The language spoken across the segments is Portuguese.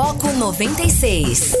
Foco 96.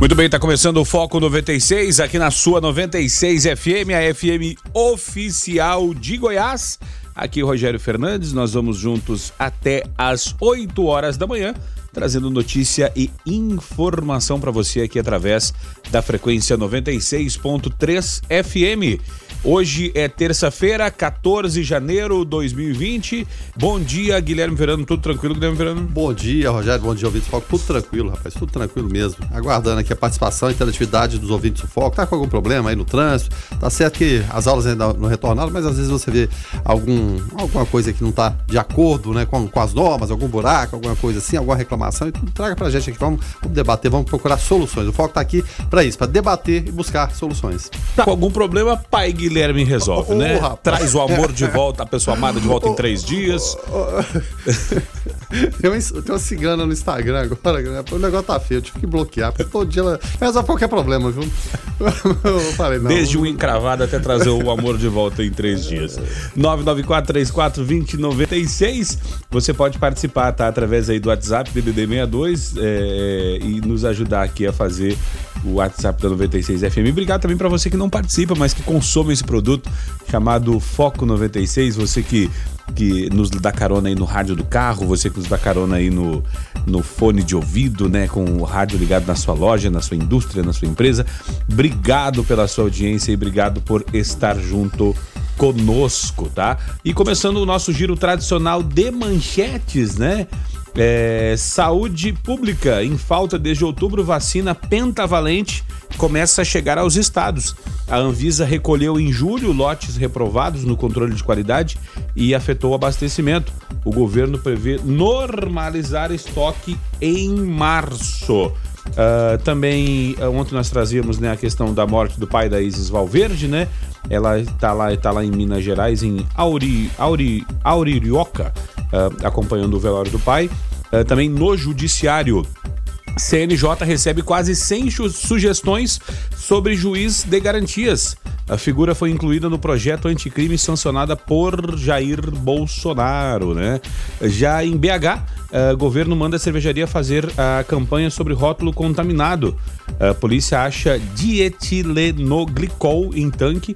Muito bem, está começando o Foco 96 aqui na sua 96 FM, a FM oficial de Goiás. Aqui Rogério Fernandes, nós vamos juntos até às 8 horas da manhã, trazendo notícia e informação para você aqui através da frequência 96.3 FM. Hoje é terça-feira, 14 de janeiro de 2020. Bom dia, Guilherme Verano. Tudo tranquilo, Guilherme Verano? Bom dia, Rogério. Bom dia, ouvintes do Foco. Tudo tranquilo, rapaz. Tudo tranquilo mesmo. Aguardando aqui a participação e interatividade dos ouvintes do Foco. Tá com algum problema aí no trânsito? Tá certo que as aulas ainda não retornaram, mas às vezes você vê algum, alguma coisa que não tá de acordo né, com, com as normas, algum buraco, alguma coisa assim, alguma reclamação. E tudo traga pra gente aqui. Vamos, vamos debater, vamos procurar soluções. O Foco tá aqui para isso, para debater e buscar soluções. Tá com algum problema, pai Guilherme? Guilherme resolve, oh, né? Rapaz. Traz o amor de volta, a pessoa amada de volta oh, em três dias. Oh, tem, uma cigana no Instagram agora, o negócio tá feio, eu tive que bloquear, porque todo dia ela resolve qualquer problema, viu? Eu falei, não. Desde o encravado até trazer o amor de volta em três dias. 994-34-2096. Você pode participar, tá? Através aí do WhatsApp, DDD62, é, e nos ajudar aqui a fazer o WhatsApp da 96 FM. Obrigado também para você que não participa, mas que consome esse produto chamado Foco 96. Você que, que nos dá carona aí no rádio do carro, você que nos dá carona aí no, no fone de ouvido, né? Com o rádio ligado na sua loja, na sua indústria, na sua empresa. Obrigado pela sua audiência e obrigado por estar junto conosco, tá? E começando o nosso giro tradicional de manchetes, né? É, saúde pública em falta desde outubro, vacina pentavalente começa a chegar aos estados. A Anvisa recolheu em julho lotes reprovados no controle de qualidade e afetou o abastecimento. O governo prevê normalizar estoque em março. Uh, também uh, ontem nós trazíamos né, a questão da morte do pai da Isis Valverde, né? Ela está lá, tá lá em Minas Gerais, em Auri, Auri, Auririoca, uh, acompanhando o velório do pai. também no judiciário. CNJ recebe quase 100 sugestões sobre juiz de garantias. A figura foi incluída no projeto anticrime sancionada por Jair Bolsonaro, né? Já em BH, uh, eh, governo manda a cervejaria fazer a campanha sobre rótulo contaminado. A polícia acha dietilenoglicol em tanque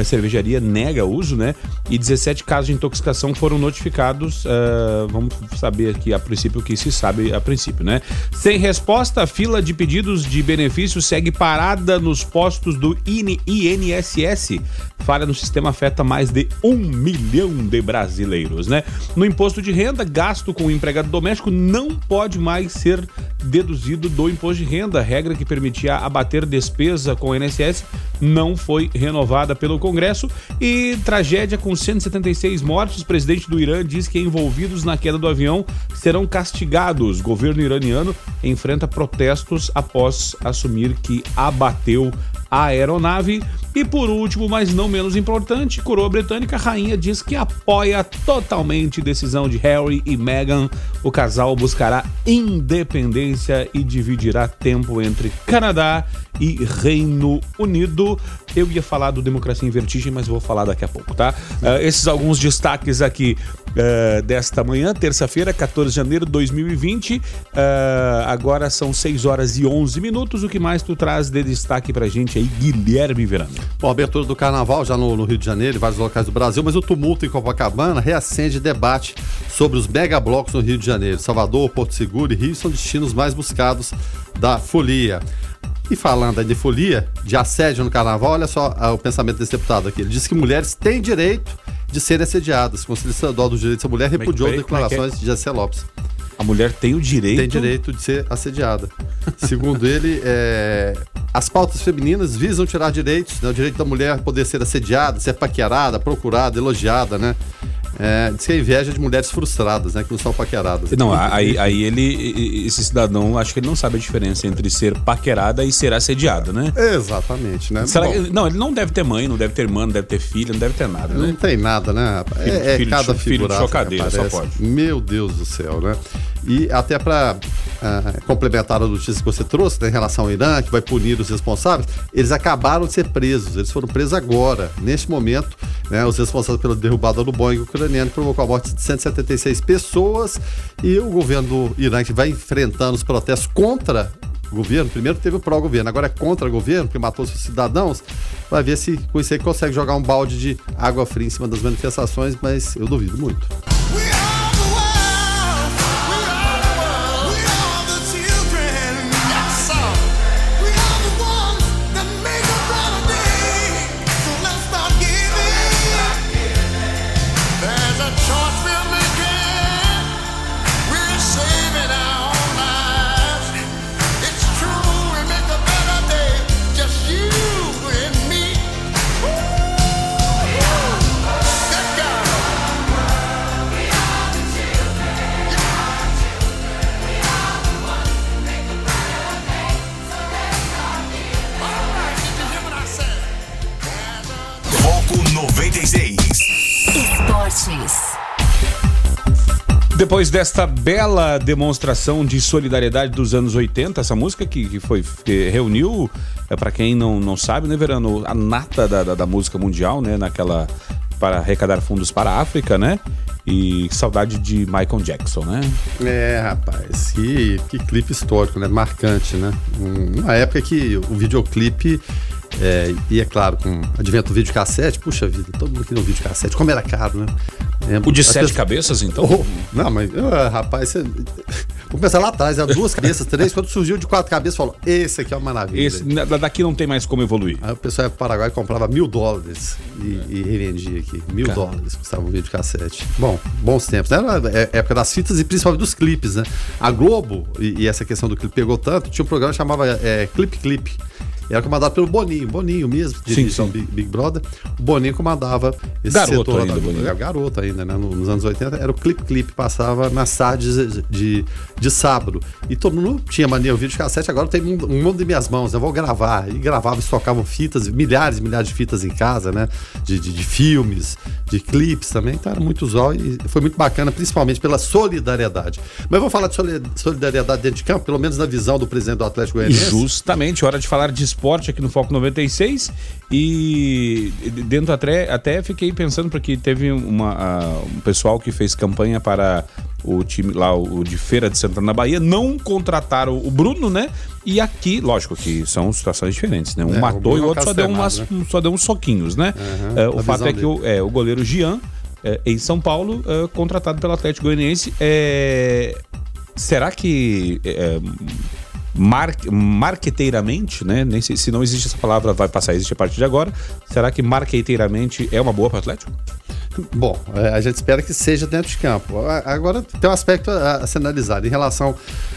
uh, cervejaria nega uso, né? E 17 casos de intoxicação foram notificados. Uh, vamos saber aqui a princípio o que se sabe a princípio, né? Sem resposta, a fila de pedidos de benefício segue parada nos postos do INSS. Falha no sistema afeta mais de um milhão de brasileiros, né? No imposto de renda, gasto com o empregado doméstico não pode mais ser deduzido do imposto de renda. A regra que permitia abater despesa com o INSS não foi renovada pelo Congresso. E tragédia com 176 mortes. O presidente do Irã diz que envolvidos na queda do avião serão castigados. O governo iraniano enfrenta protestos após assumir que abateu a aeronave. E por último, mas não menos importante, coroa britânica, rainha diz que apoia totalmente a decisão de Harry e Meghan. O casal buscará independência e dividirá tempo entre Canadá e Reino Unido. Eu ia falar do Democracia em Vertigem, mas vou falar daqui a pouco, tá? Uh, esses alguns destaques aqui uh, desta manhã, terça-feira, 14 de janeiro de 2020. Uh, agora são 6 horas e 11 minutos. O que mais tu traz de destaque pra gente aí, Guilherme Verano? Bom, abertura do carnaval já no, no Rio de Janeiro e vários locais do Brasil, mas o tumulto em Copacabana reacende debate sobre os megablocos no Rio de Janeiro. Salvador, Porto Seguro e Rio são destinos mais buscados da folia. E falando aí de folia, de assédio no carnaval, olha só ah, o pensamento desse deputado aqui. Ele diz que mulheres têm direito de serem assediadas. O Conselho Estadual dos Direitos da Mulher é repudiou é, declarações é? de Jessé Lopes. A mulher tem o direito. Tem direito de ser assediada. Segundo ele, é... as pautas femininas visam tirar direitos, né? o direito da mulher poder ser assediada, ser paquerada, procurada, elogiada, né? É, diz que é inveja de mulheres frustradas, né? Que não são paqueradas. Não, aí, aí ele, esse cidadão, acho que ele não sabe a diferença entre ser paquerada e ser assediado, né? Exatamente, né? Será não, ele não deve ter mãe, não deve ter irmã, não deve ter filha, não deve ter nada, né? Não tem nada, né? Filho, é, é filho, cada filho de chocadeira, só pode. Meu Deus do céu, né? E até para uh, ah, complementar a notícia que você trouxe né, em relação ao Irã, que vai punir os responsáveis, eles acabaram de ser presos, eles foram presos agora, neste momento, né, os responsáveis pela derrubada do Boeing ucraniano provocou a morte de 176 pessoas e o governo do Irã que vai enfrentando os protestos contra o governo, primeiro teve o pró-governo, agora é contra o governo, que matou seus cidadãos, vai ver se com isso aí consegue jogar um balde de água fria em cima das manifestações, mas eu duvido muito. 96. Esportes. Depois desta bela demonstração de solidariedade dos anos 80, essa música que, que foi que reuniu, é, para quem não, não sabe, né, Verano, a nata da, da, da música mundial, né, naquela para arrecadar fundos para a África, né? E saudade de Michael Jackson, né? É, rapaz, que, que clipe histórico, né? Marcante, né? Um, uma época que o videoclipe é, e é claro, com o advento do videocassete, puxa vida, todo mundo queria um videocassete, como era caro, né? É, o de sete pessoas... cabeças, então? Oh, não, mas, rapaz, você... vamos começar lá atrás, era duas cabeças, três, quando surgiu de quatro cabeças, falou, esse aqui é uma maravilha. Esse, daqui não tem mais como evoluir. Aí o pessoal ia pro Paraguai comprava mil dólares e, e revendia aqui. Mil Cara. dólares custava um videocassete. Bom, bons tempos, né? Era é, época das fitas e principalmente dos clipes, né? A Globo, e, e essa questão do clipe pegou tanto, tinha um programa que chamava é, Clip Clip era comandado pelo Boninho, Boninho mesmo, de. Big, Big, Brother. O Boninho comandava esse garoto setor. Ainda, Boninho. É, garoto ainda, né? Nos anos 80 era o Clip Clip, passava nas tardes de, de, sábado. E todo mundo tinha mania o vídeo de cassete, agora tem um, um mundo em minhas mãos, eu vou gravar. E gravava, tocavam fitas, milhares e milhares de fitas em casa, né? De, de, de filmes, de clipes também. Então era muito usual e foi muito bacana, principalmente pela solidariedade. Mas eu vou falar de solidariedade dentro de campo, pelo menos na visão do presidente do Atlético Goianiense. Justamente, hora de falar de esporte aqui no Foco 96 e dentro até, até fiquei pensando porque teve uma, um pessoal que fez campanha para o time lá, o de Feira de Santana na Bahia, não contrataram o Bruno, né? E aqui, lógico que são situações diferentes, né? Um é, matou e o outro só deu, umas, né? só deu uns soquinhos, né? Uhum, é, o fato é que o, é, o goleiro Jean, é, em São Paulo, é, contratado pelo Atlético Goianiense, é, será que mar, marqueteiramente, né? Nem sei se não existe essa palavra, vai passar a existir a partir de agora. Será que marqueteiramente é uma boa para o Atlético? Bom, é, a gente espera que seja dentro de campo. Agora tem um aspecto a, ser analisado em relação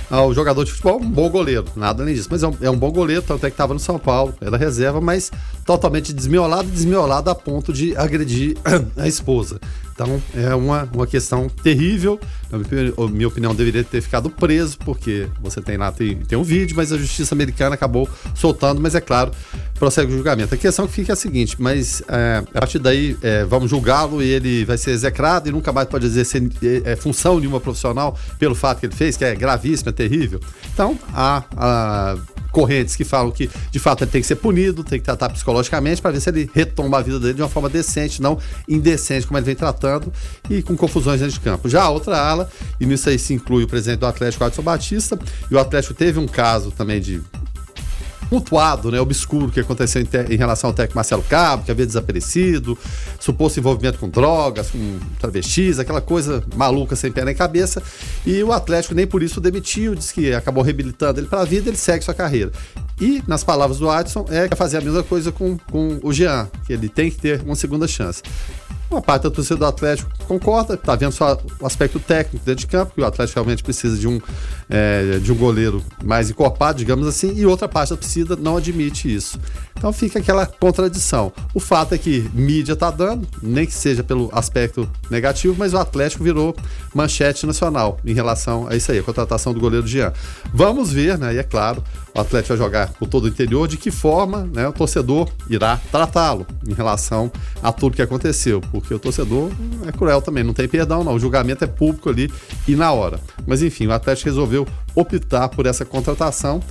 ao jogador de futebol, um bom goleiro, nada além disso. Mas é um, é um bom goleiro, tanto é que estava no São Paulo, era reserva, mas totalmente desmiolado, desmiolado a ponto de agredir a esposa. Então é uma, uma questão terrível. Na minha opinião, deveria ter ficado preso, porque você tem lá, tem, tem um vídeo, mas a justiça americana acabou soltando, mas é claro, prossegue o julgamento. A questão que fica é a seguinte: mas é, a partir daí é, vamos julgá-lo e ele vai ser execrado e nunca mais pode exercer é, é, função nenhuma profissional pelo fato que ele fez, que é gravíssimo, é terrível. Então, há, há correntes que falam que de fato ele tem que ser punido, tem que tratar psicologicamente para ver se ele retoma a vida dele de uma forma decente, não indecente como ele vem tratando e com confusões dentro de campo. Já a outra ala, e nisso aí se inclui o presidente do Atlético, Adson Batista, e o Atlético teve um caso também de pontuado, né, obscuro que aconteceu em, em, relação ao técnico Marcelo Cabo, que havia desaparecido, suposto envolvimento com drogas, com travestis, aquela coisa maluca sem pé nem cabeça. E o Atlético nem por isso o demitiu, disse que acabou reabilitando ele para a vida, ele segue sua carreira. E, nas palavras do Adson, é fazer a mesma coisa com, com o Jean, que ele tem que ter uma segunda chance. Uma parte da torcida do Atlético concorda, está vendo só o aspecto técnico dentro de campo, que o Atlético realmente precisa de um, é, de um goleiro mais encorpado, digamos assim, e outra parte da torcida não admite isso. Então fica aquela contradição. O fato é que mídia está dando, nem que seja pelo aspecto negativo, mas o Atlético virou manchete nacional em relação a isso aí, a contratação do goleiro Jean. Vamos ver, né? E é claro, o Atlético vai jogar por todo o interior, de que forma né, o torcedor irá tratá-lo em relação a tudo que aconteceu porque o torcedor é cruel também, não tem perdão não, o julgamento é público ali e na hora. Mas enfim, o Atlético resolveu optar por essa contratação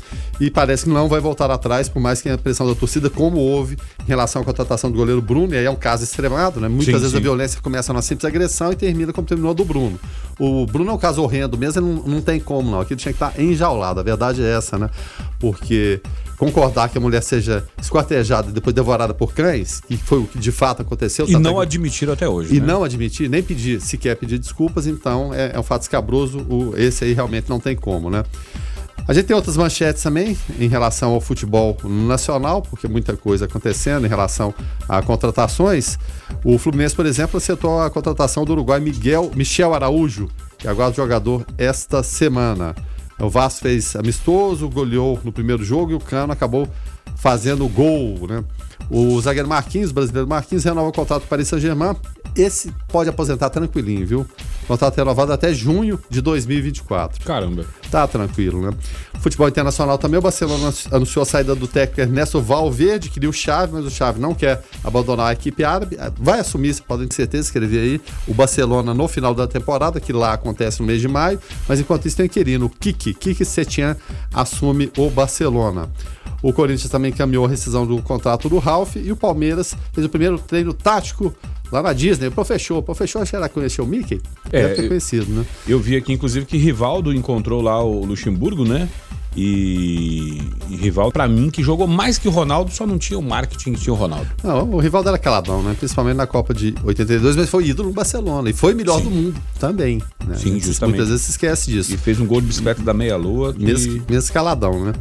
e parece que não vai voltar atrás, por mais que a pressão da torcida, como houve em relação à contratação do goleiro Bruno, e aí é um caso extremado, né? Muitas Sim, vezes sim. a violência começa numa simples agressão e termina como terminou a do Bruno. O Bruno é um caso horrendo mesmo, ele não, não tem como não, aquilo tinha que estar enjaulado, a verdade é essa, né? Porque concordar que a mulher seja esquartejada e depois devorada por cães, que foi o que de fato aconteceu. E tanto não é que- admitiram até hoje. e né? não admitir, nem pedir, sequer pedir desculpas, então é, é um fato escabroso. O, esse aí realmente não tem como, né? A gente tem outras manchetes também em relação ao futebol nacional, porque muita coisa acontecendo em relação a contratações. O Fluminense, por exemplo, acertou a contratação do Uruguai Miguel Michel Araújo, que agora é jogador esta semana. O Vasco fez amistoso, goleou no primeiro jogo e o Cano acabou fazendo gol, né? O zagueiro Marquinhos, brasileiro Marquinhos, renova o contrato com o Paris Saint-Germain. Esse pode aposentar tranquilinho, viu? Contrato renovado até junho de 2024. Caramba. Tá tranquilo, né? Futebol internacional também, o Barcelona anunciou a saída do técnico Ernesto Valverde, queria o Chave, mas o Chave não quer abandonar a equipe árabe. Vai assumir, vocês podem ter certeza, escrever aí, o Barcelona no final da temporada, que lá acontece no mês de maio, mas enquanto isso tem o inquilino, o Kiki. Kiki Setian assume o Barcelona. O Corinthians também caminhou a rescisão do contrato do Ralf e o Palmeiras fez o primeiro treino tático lá na Disney. O Professor, o Professor, será que conheceu o Mickey? É, Deve ter conhecido, né? Eu vi aqui, inclusive, que Rivaldo encontrou lá o Luxemburgo, né? E, e Rivaldo, pra mim, que jogou mais que o Ronaldo, só não tinha o marketing que tinha o Ronaldo. Não, o rival é caladão, né? Principalmente na Copa de 82, mas foi ídolo no Barcelona. E foi melhor Sim. do mundo também. Né? Sim, justamente. Muitas vezes se esquece disso. E fez um gol de bicicleta da meia-lua. que- Mesmo, mesmo caladão, né?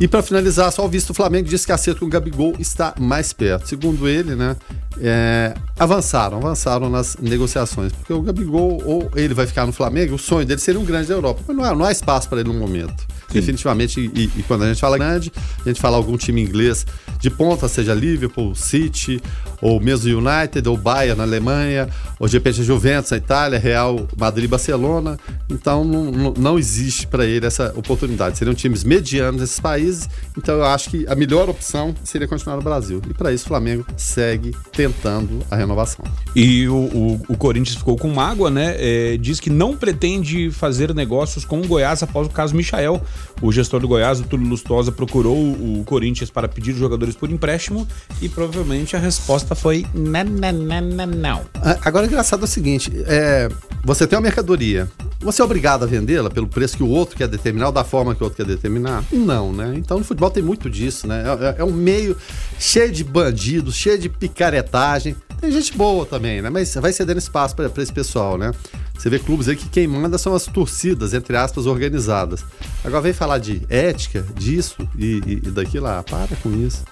E pra finalizar, só o visto do Flamengo diz que acerto com o Gabigol está mais perto. Segundo ele, né? é, avançaram, avançaram nas negociações. Porque o Gabigol, ou ele vai ficar no Flamengo, o sonho dele seria um grande da Europa. Mas não há, não há espaço para ele no momento. Definitivamente, e, e quando a gente fala grande, a gente fala algum time inglês de ponta, seja Liverpool, City, ou mesmo United, ou Bayern na Alemanha, ou de repente Juventus na Itália, Real Madrid, Barcelona. Então não, não- não existe para ele essa oportunidade. Seriam times medianos nesses países. Então eu acho que a melhor opção seria continuar no Brasil. E para isso o Flamengo segue tentando a renovação. E o, o- o Corinthians ficou com mágoa, né? É, diz que não pretende fazer negócios com o Goiás após o caso Michael. O gestor do Goiás, o Túlio Lustosa, procurou o Corinthians para pedir jogadores por empréstimo e provavelmente a resposta foi não, não, não, não, Agora, engraçado é o seguinte: é, você tem uma mercadoria, você é obrigado a vendê-la pelo preço que o outro quer determinar ou da forma que o outro quer determinar? Não, né? Então no futebol tem muito disso, né? É, é- é um meio cheio de bandidos, cheio de picaretagem. Tem gente boa também, né? Mas vai cedendo espaço para esse pessoal, né? Você vê clubes aí que quem manda são as torcidas, entre aspas, organizadas. Agora vem falar de ética, disso e, e, e daquilo lá. Para com isso.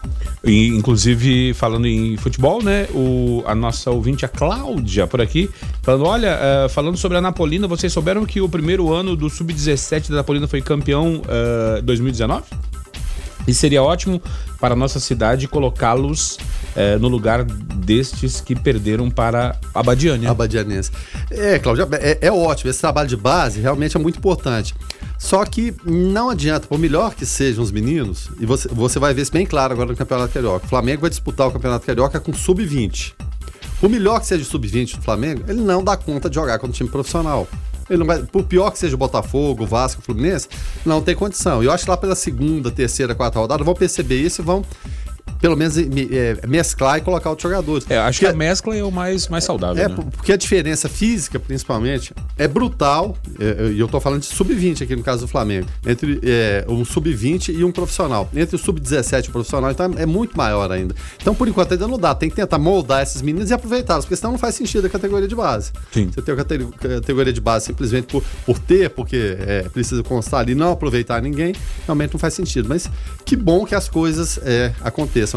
E, inclusive, falando em futebol, né? O, a nossa ouvinte, a Cláudia, por aqui, falando: olha, eh, falando sobre a Napolina, vocês souberam que o primeiro ano do Sub-17 da Napolina foi campeão eh, 2019? E seria ótimo para a nossa cidade colocá-los eh, no lugar destes que perderam para a Badiânia. Abadianense. É, Cláudio, é, é ótimo. Esse trabalho de base realmente é muito importante. Só que não adianta, por melhor que sejam os meninos, e você, você vai ver isso bem claro agora no Campeonato Carioca. O Flamengo vai disputar o Campeonato Carioca com sub-20. Por melhor que seja o sub-20 do Flamengo, ele não dá conta de jogar contra o time profissional. Ele não vai, por pior que seja o Botafogo, o Vasco, o Fluminense, não tem condição. E eu acho que lá pela segunda, terceira, quarta rodada vão perceber isso e vão, pelo menos, me- é, mesclar e colocar outros jogadores. É, acho que a mescla é o mais, mais saudável. é, né? por- porque a diferença física, principalmente, é brutal. é, E eu tô falando de sub-20 aqui no caso do Flamengo. Entre um sub-20 e um profissional. Entre o sub-17 e o profissional, então é muito maior ainda. Então, por enquanto, ainda não dá. Tem que tentar moldar esses meninos e aproveitá-los, porque senão não faz sentido a categoria de base. Sim. Você tem a cate- categoria de base simplesmente por, por ter, porque é, precisa constar ali, não aproveitar ninguém, realmente não faz sentido. Mas que bom que as coisas é,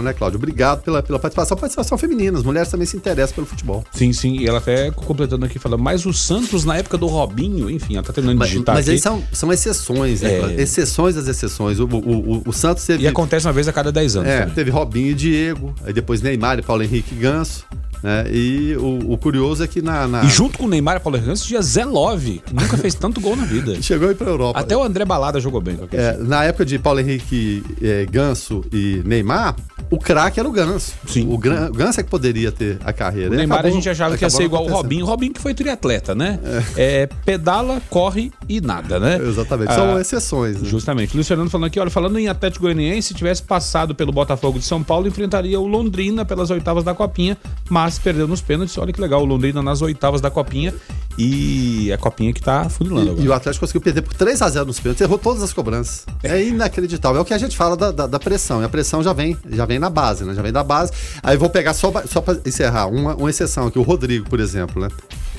né, Cláudio? Obrigado pela, pela participação. Participação feminina. As mulheres também se interessam pelo futebol. Sim, sim. E ela até completando aqui, falando, mas o Santos, na época do Robinho, enfim, ela tá terminando de Mas, digitar mas aqui. aí são, são exceções, né? É. Exceções das exceções. O, o, o, o Santos teve. E acontece uma vez a cada 10 anos. é, também. teve Robinho e Diego, aí depois Neymar e Paulo Henrique e Ganso. Né? E o, o, curioso é que na, na, E junto com o Neymar e Paulo Henrique tinha Zé Love, que nunca fez tanto gol na vida. Chegou aí pra Europa. Até o André Balada jogou bem. É, na época de Paulo Henrique, é, Ganso e Neymar, o craque era o Ganso. Sim. O, Gran, o Ganso é que poderia ter a carreira. O Neymar acabou, a gente achava que ia ser igual o Robinho. Robinho que foi triatleta, né? É. é. pedala, corre e nada, né? Exatamente. São ah, exceções. Né? Justamente. Luiz Fernando falando aqui, olha, falando em Atlético Goianiense, se tivesse passado pelo Botafogo de São Paulo, enfrentaria o Londrina pelas oitavas da Copinha, mas perdeu nos pênaltis. Olha que legal, o Londrina nas oitavas da Copinha e a Copinha que tá funilando agora. E o Atlético conseguiu perder por 3 a 0 nos pênaltis, errou todas as cobranças. É inacreditável. É o que a gente fala da, da, da pressão. E a pressão já vem, já vem na base, né? Já vem da base. Aí vou pegar só, só para encerrar, uma, uma exceção aqui, o Rodrigo, por exemplo, né?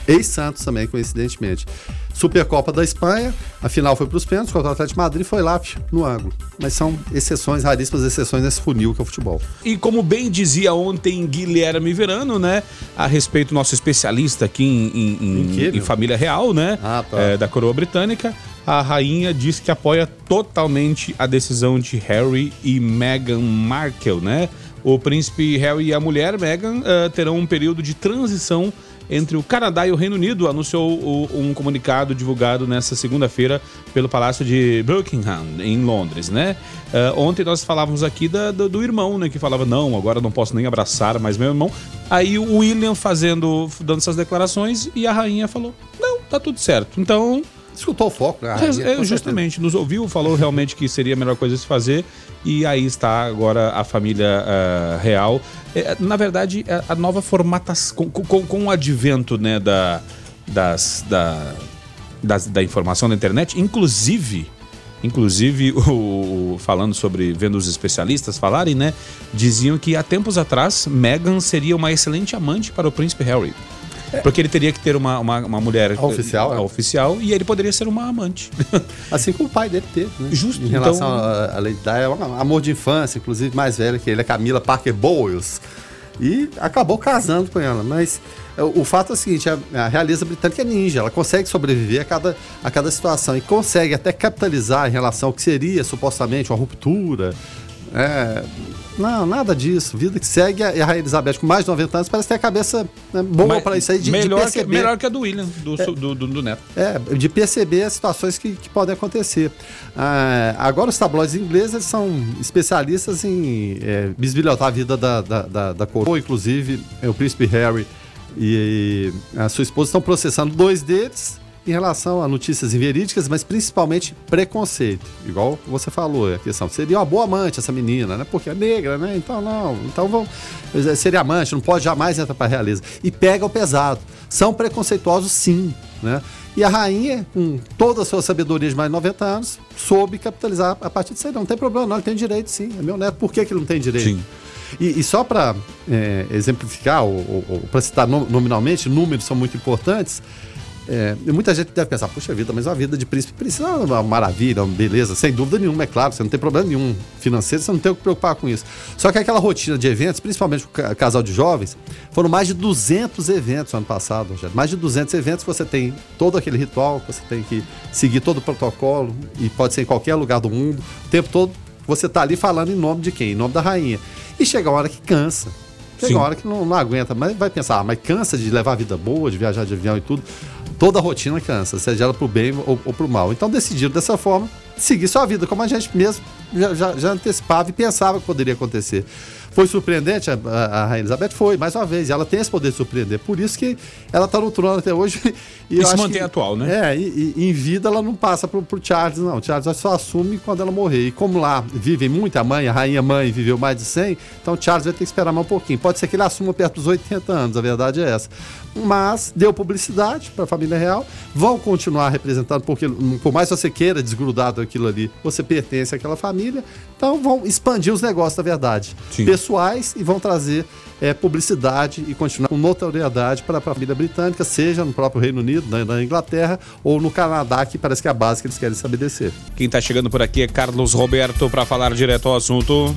Ex-Santos também, coincidentemente. Supercopa da Espanha, a final foi para os pênaltis contra o Atlético de Madrid foi lá no ângulo. Mas são exceções, raríssimas exceções nesse funil que é o futebol. E como bem dizia ontem Guilherme Verano, né, a respeito do nosso especialista aqui em, em, em, em família real, né, ah, tá. é, da coroa britânica, a rainha diz que apoia totalmente a decisão de Harry e Meghan Markle, né? O príncipe Harry e a mulher Meghan uh, terão um período de transição entre o Canadá e o Reino Unido, anunciou um comunicado divulgado nesta segunda-feira pelo Palácio de Buckingham, em Londres, né? Uh, ontem nós falávamos aqui da, do, do, irmão, né? Que falava, não, agora não posso nem abraçar mais meu irmão. Aí o William fazendo, dando essas declarações e a rainha falou, não, tá tudo certo. Então... Escutou o foco, né? É, justamente, nos ouviu, falou realmente que seria a melhor coisa a se fazer e aí está agora a família uh, real. É, na verdade, a, a nova formatação, com, com, com, o advento né, da, das, da, das, da informação na internet, inclusive inclusive o, falando sobre vendo os especialistas falarem, né, diziam que há tempos atrás Meghan seria uma excelente amante para o príncipe Harry. Porque ele teria que ter uma, uma, uma mulher a oficial, a, é? oficial e ele poderia ser uma amante. Assim como o pai dele teve, né? Justo. Em relação então... à Lady Di, é um amor de infância, inclusive mais velha que ele, é Camila Parker Bowles. E acabou casando com ela, mas o fato é o seguinte, a, a realeza britânica é ninja, ela consegue sobreviver a cada, a cada situação e consegue até capitalizar em relação ao que seria supostamente uma ruptura, é, não, nada disso. Vida que segue a, Rainha Elizabeth com mais de 90 anos parece ter a cabeça né, boa para isso aí de, melhor de perceber. Que, melhor que a do William, do, é, do, do, do, Neto. É, de perceber as situações que, que podem acontecer. Ah, agora os tabloides ingleses são especialistas em é, bisbilhotar a vida da, da, da, da coroa, inclusive é, o príncipe Harry e a sua esposa estão processando dois deles em relação a notícias inverídicas, mas principalmente preconceito. Igual você falou, a questão seria uma boa amante essa menina, né? Porque é negra, né? Então não, então vão seria amante, não pode jamais entrar para a realeza. E pega o pesado. São preconceituosos sim, né? E a rainha, com toda a sua sabedoria de mais de 90 anos, soube capitalizar a partir disso aí. Não tem problema, não, ele tem direito sim. É meu neto, por que, que ele não tem direito? Sim. E, e só para é, exemplificar, ou, ou, ou para citar nominalmente, números são muito importantes. É, muita gente deve pensar, puxa vida, mas a vida de príncipe precisa é uma maravilha, uma beleza, sem dúvida nenhuma, é claro, você não tem problema nenhum financeiro, você não tem o que preocupar com isso. Só que aquela rotina de eventos, principalmente o casal de jovens, foram mais de 200 eventos no ano passado, Rogério. Mais de 200 eventos, você tem todo aquele ritual, você tem que seguir todo o protocolo, e pode ser em qualquer lugar do mundo, o tempo todo você está ali falando em nome de quem? Em nome da rainha. E chega uma hora que cansa. Chega Sim. uma hora que não, não aguenta, mas vai pensar, ah, mas cansa de levar a vida boa, de viajar de avião e tudo toda rotina cansa, seja ela pro bem ou, ou pro mal. Então decidiram dessa forma seguir sua vida, como a gente mesmo já, já, já antecipava e pensava que poderia acontecer. Foi surpreendente a, a, Rainha Elizabeth? Foi, mais uma vez. Ela tem esse poder de surpreender. Por isso que ela está no trono até hoje. E, e se mantém que, atual, né? É, e, e, em vida ela não passa pro, pro Charles, não. O Charles só assume quando ela morrer. E como lá vivem muito, a mãe, a rainha mãe viveu mais de 100, então o Charles vai ter que esperar mais um pouquinho. Pode ser que ele assuma perto dos 80 anos, a verdade é essa. Mas deu publicidade para a família real, vão continuar representando, porque por mais que você queira desgrudar daquilo ali, você pertence àquela família, então vão expandir os negócios da verdade. Sim. Pessoais e vão trazer é, publicidade e continuar com notoriedade para a família britânica, seja no próprio Reino Unido, na, na, Inglaterra ou no Canadá, que parece que é a base que eles querem estabelecer. Quem está chegando por aqui é Carlos Roberto para falar direto ao assunto.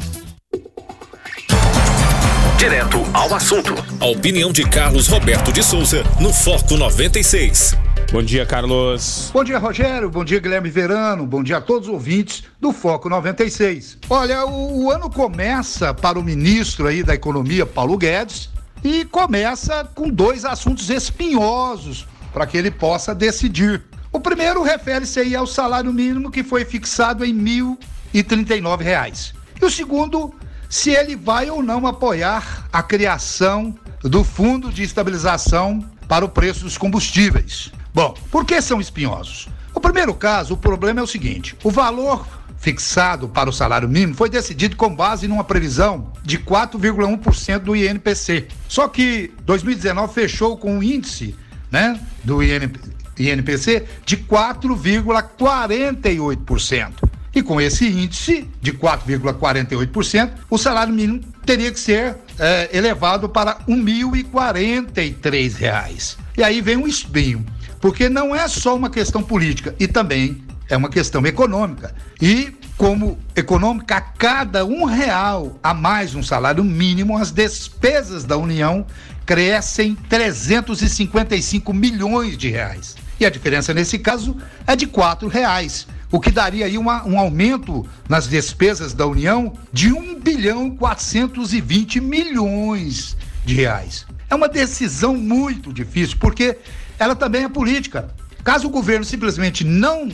Direto ao assunto. A opinião de Carlos Roberto de Souza no Foco 96. Bom dia, Carlos. Bom dia, Rogério. Bom dia, Guilherme Verano. Bom dia a todos os ouvintes do Foco 96. Olha, o, o ano começa para o ministro aí da Economia, Paulo Guedes, e começa com dois assuntos espinhosos para que ele possa decidir. O primeiro refere-se aí ao salário mínimo que foi fixado em R$ 1.039. E o segundo, se ele vai ou não apoiar a criação do Fundo de Estabilização para o preço dos combustíveis. Bom, por que são espinhosos? O primeiro caso, o problema é o seguinte: o valor fixado para o salário mínimo foi decidido com base numa previsão de 4,1% do INPC. Só que 2019 fechou com um índice, né, do INPC de 4,48%. E com esse índice de 4,48%, o salário mínimo teria que ser é, elevado para R$ 1.043. E aí vem um espinho, porque não é só uma questão política, e também é uma questão econômica. E como econômica, a cada um real a mais um salário mínimo, as despesas da União crescem 355 milhões de reais. E a diferença nesse caso é de quatro reais, o que daria aí uma, um aumento nas despesas da União de 1 bilhão 420 milhões de reais. É uma decisão muito difícil, porque ela também é política. Caso o governo simplesmente não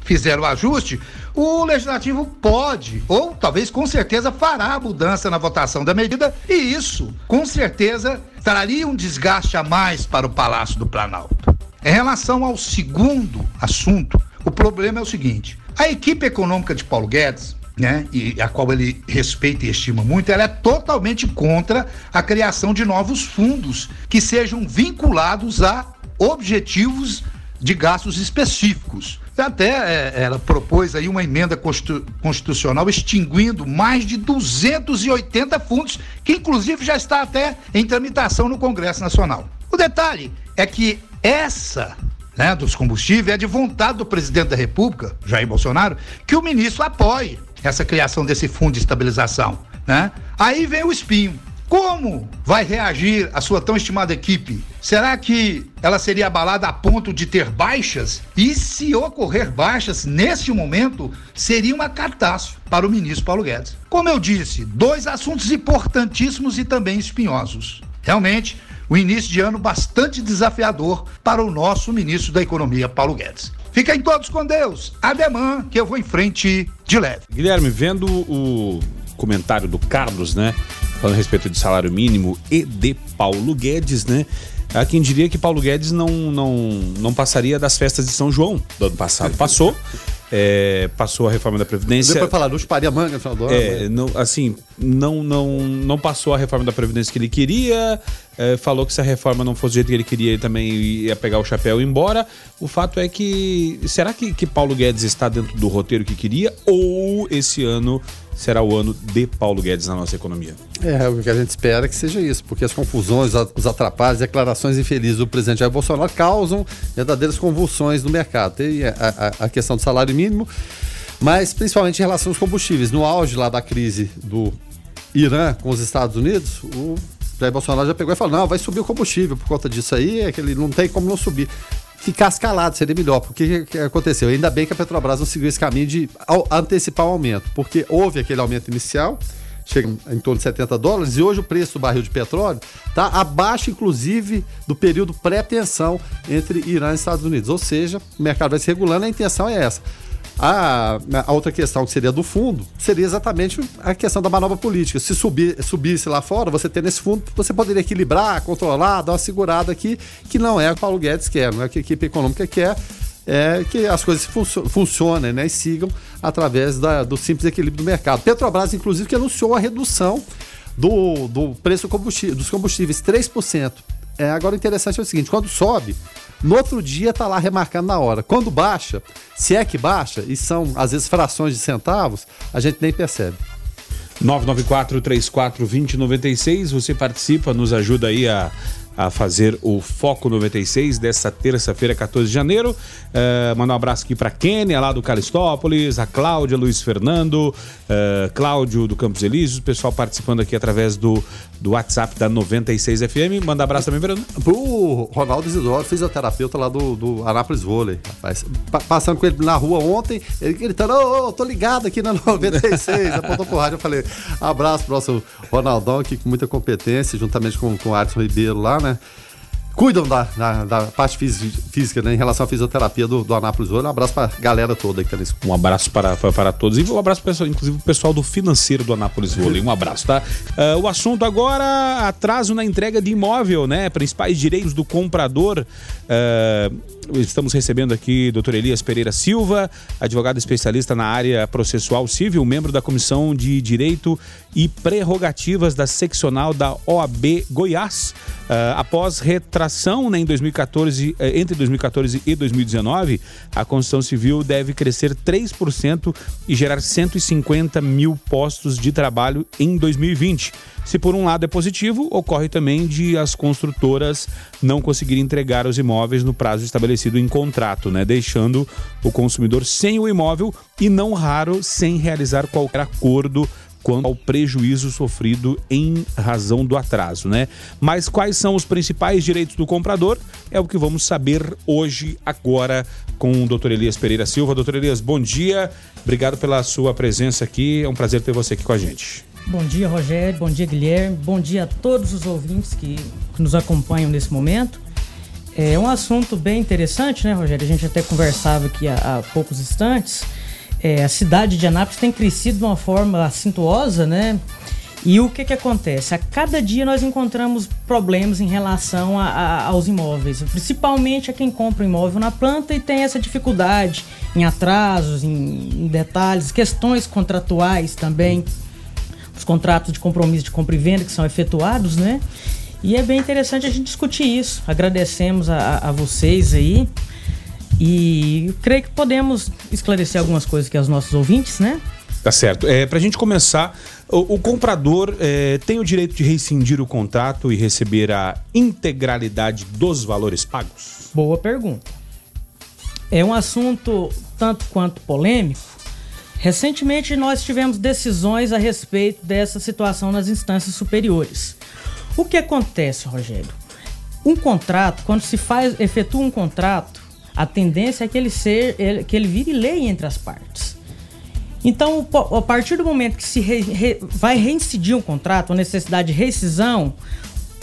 fizer o ajuste, o legislativo pode, ou talvez com certeza fará a mudança na votação da medida, e isso, com certeza, traria um desgaste a mais para o Palácio do Planalto. Em relação ao segundo assunto, o problema é o seguinte: a equipe econômica de Paulo Guedes né, e a qual ele respeita e estima muito, ela é totalmente contra a criação de novos fundos que sejam vinculados a objetivos de gastos específicos. Até é, ela propôs aí uma emenda constitucional extinguindo mais de 280 fundos, que inclusive já está até em tramitação no Congresso Nacional. O detalhe é que essa né, dos combustíveis é de vontade do presidente da República, Jair Bolsonaro, que o ministro apoie essa criação desse fundo de estabilização. Né? Aí vem o espinho. Como vai reagir a sua tão estimada equipe? Será que ela seria abalada a ponto de ter baixas? E se ocorrer baixas neste momento, seria uma catástrofe para o ministro Paulo Guedes. Como eu disse, dois assuntos importantíssimos e também espinhosos. Realmente, o início de ano bastante desafiador para o nosso ministro da Economia, Paulo Guedes. Fiquem todos com Deus. Ademã, que eu vou em frente de leve. Guilherme, vendo o comentário do Carlos, né? Falando a respeito de salário mínimo e de Paulo Guedes, né? Há quem diria que Paulo Guedes não, não, não passaria das festas de São João do ano passado. Passou. É, passou a reforma da Previdência. Depois falar, não chuparia manga no final do ano. É, não, assim, não, não, não passou a reforma da Previdência que ele queria, é, falou que se a reforma não fosse do jeito que ele queria, ele também ia pegar o chapéu e ir embora. O fato é que. Será que, que Paulo Guedes está dentro do roteiro que queria? Ou esse ano será o ano de Paulo Guedes na nossa economia. É, o que a gente espera é que seja isso, porque as confusões, os atrapalhos, declarações infelizes do presidente Jair Bolsonaro causam verdadeiras convulsões no mercado. Tem a, a, a questão do salário mínimo, mas principalmente em relação aos combustíveis. No auge lá da crise do Irã com os Estados Unidos, o Jair Bolsonaro já pegou e falou: não, vai subir o combustível por conta disso aí, é que ele não tem como não subir ficar escalado seria melhor. Porque o que, aconteceu? Ainda bem que a Petrobras não seguiu esse caminho de antecipar o aumento, porque houve aquele aumento inicial, chega em torno de 70 dólares, e hoje o preço do barril de petróleo está abaixo, inclusive, do período pré-tensão entre Irã e Estados Unidos. Ou seja, o mercado vai se regulando, a intenção é essa. A, a, outra questão que seria do fundo seria exatamente a questão da manobra política. Se subir, subisse lá fora, você ter nesse fundo, você poderia equilibrar, controlar, dar uma segurada aqui, que não é o que o Paulo Guedes quer, não é o que a equipe econômica quer, é que as coisas funcionem né, e sigam através da, do simples equilíbrio do mercado. Petrobras, inclusive, que anunciou a redução do, do preço combustível, dos combustíveis, 3%. É, agora, o interessante é o seguinte: quando sobe, no outro dia tá lá remarcando na hora. Quando baixa, se é que baixa, e são às vezes frações de centavos, a gente nem percebe. 994 34 2096, você participa, nos ajuda aí a a fazer o Foco 96 dessa terça-feira, 14 de janeiro. Uh, mandar um abraço aqui para Kênia, lá do Calistópolis, a Cláudia, Luiz Fernando, uh, Cláudio do Campos Elíseos, o pessoal participando aqui através do, do WhatsApp da 96 FM. Manda um abraço também, Verano. Pro Ronaldo Isidoro, fisioterapeuta lá do, do Anápolis Vôlei. Rapaz, passando com ele na rua ontem, ele gritando, ô, oh, tô ligado aqui na 96, apontou pro rádio, eu falei, abraço pro nosso Ronaldão aqui com muita competência, juntamente com, com o Arson Ribeiro lá, né? Cuidam da, da, da parte física né, em relação à fisioterapia do, do Anápolis Um abraço para a galera toda que tá nesse. Um abraço para, para, para todos. E um abraço, pessoal, inclusive, o pessoal do financeiro do Anápolis Vôlei. Um abraço, tá? Uh, o assunto agora: atraso na entrega de imóvel, né? Principais direitos do comprador. Uh, estamos recebendo aqui Dr. Elias Pereira Silva, advogado especialista na área processual civil, membro da Comissão de Direito e Prerrogativas da seccional da OAB Goiás. Uh, após retração né, em 2014, eh, entre 2014 e 2019, a construção civil deve crescer 3% e gerar 150 mil postos de trabalho em 2020. Se por um lado é positivo, ocorre também de as construtoras não conseguirem entregar os imóveis no prazo estabelecido em contrato, né? deixando o consumidor sem o imóvel e não raro sem realizar qualquer acordo quanto ao prejuízo sofrido em razão do atraso, né? Mas quais são os principais direitos do comprador? É o que vamos saber hoje, agora, com o Dr. Elias Pereira Silva. Doutor Elias, bom dia. Obrigado pela sua presença aqui. É um prazer ter você aqui com a gente. Bom dia, Rogério. Bom dia, Guilherme. Bom dia a todos os ouvintes que, nos acompanham nesse momento. É um assunto bem interessante, né, Rogério? A gente até conversava aqui há, há poucos instantes. É, a cidade de Anápolis tem crescido de uma forma acintuosa, né? E o que, que acontece? A cada dia nós encontramos problemas em relação a, a, aos imóveis, principalmente a quem compra um imóvel na planta e tem essa dificuldade em atrasos, em, em detalhes, questões contratuais também os contratos de compromisso de compra e venda que são efetuados, né? E é bem interessante a gente discutir isso. Agradecemos a, a vocês aí. E creio que podemos esclarecer algumas coisas aqui aos nossos ouvintes, né? Tá certo. É, Para a gente começar, o, o comprador é, tem o direito de rescindir o contrato e receber a integralidade dos valores pagos? Boa pergunta. É um assunto tanto quanto polêmico, Recentemente, nós tivemos decisões a respeito dessa situação nas instâncias superiores. O que acontece, Rogério? Um contrato, quando se faz, efetua um contrato, a tendência é que ele, ele, que ele vire lei entre as partes. Então, a partir do momento que se re, re, vai reincidir um contrato, a necessidade de rescisão,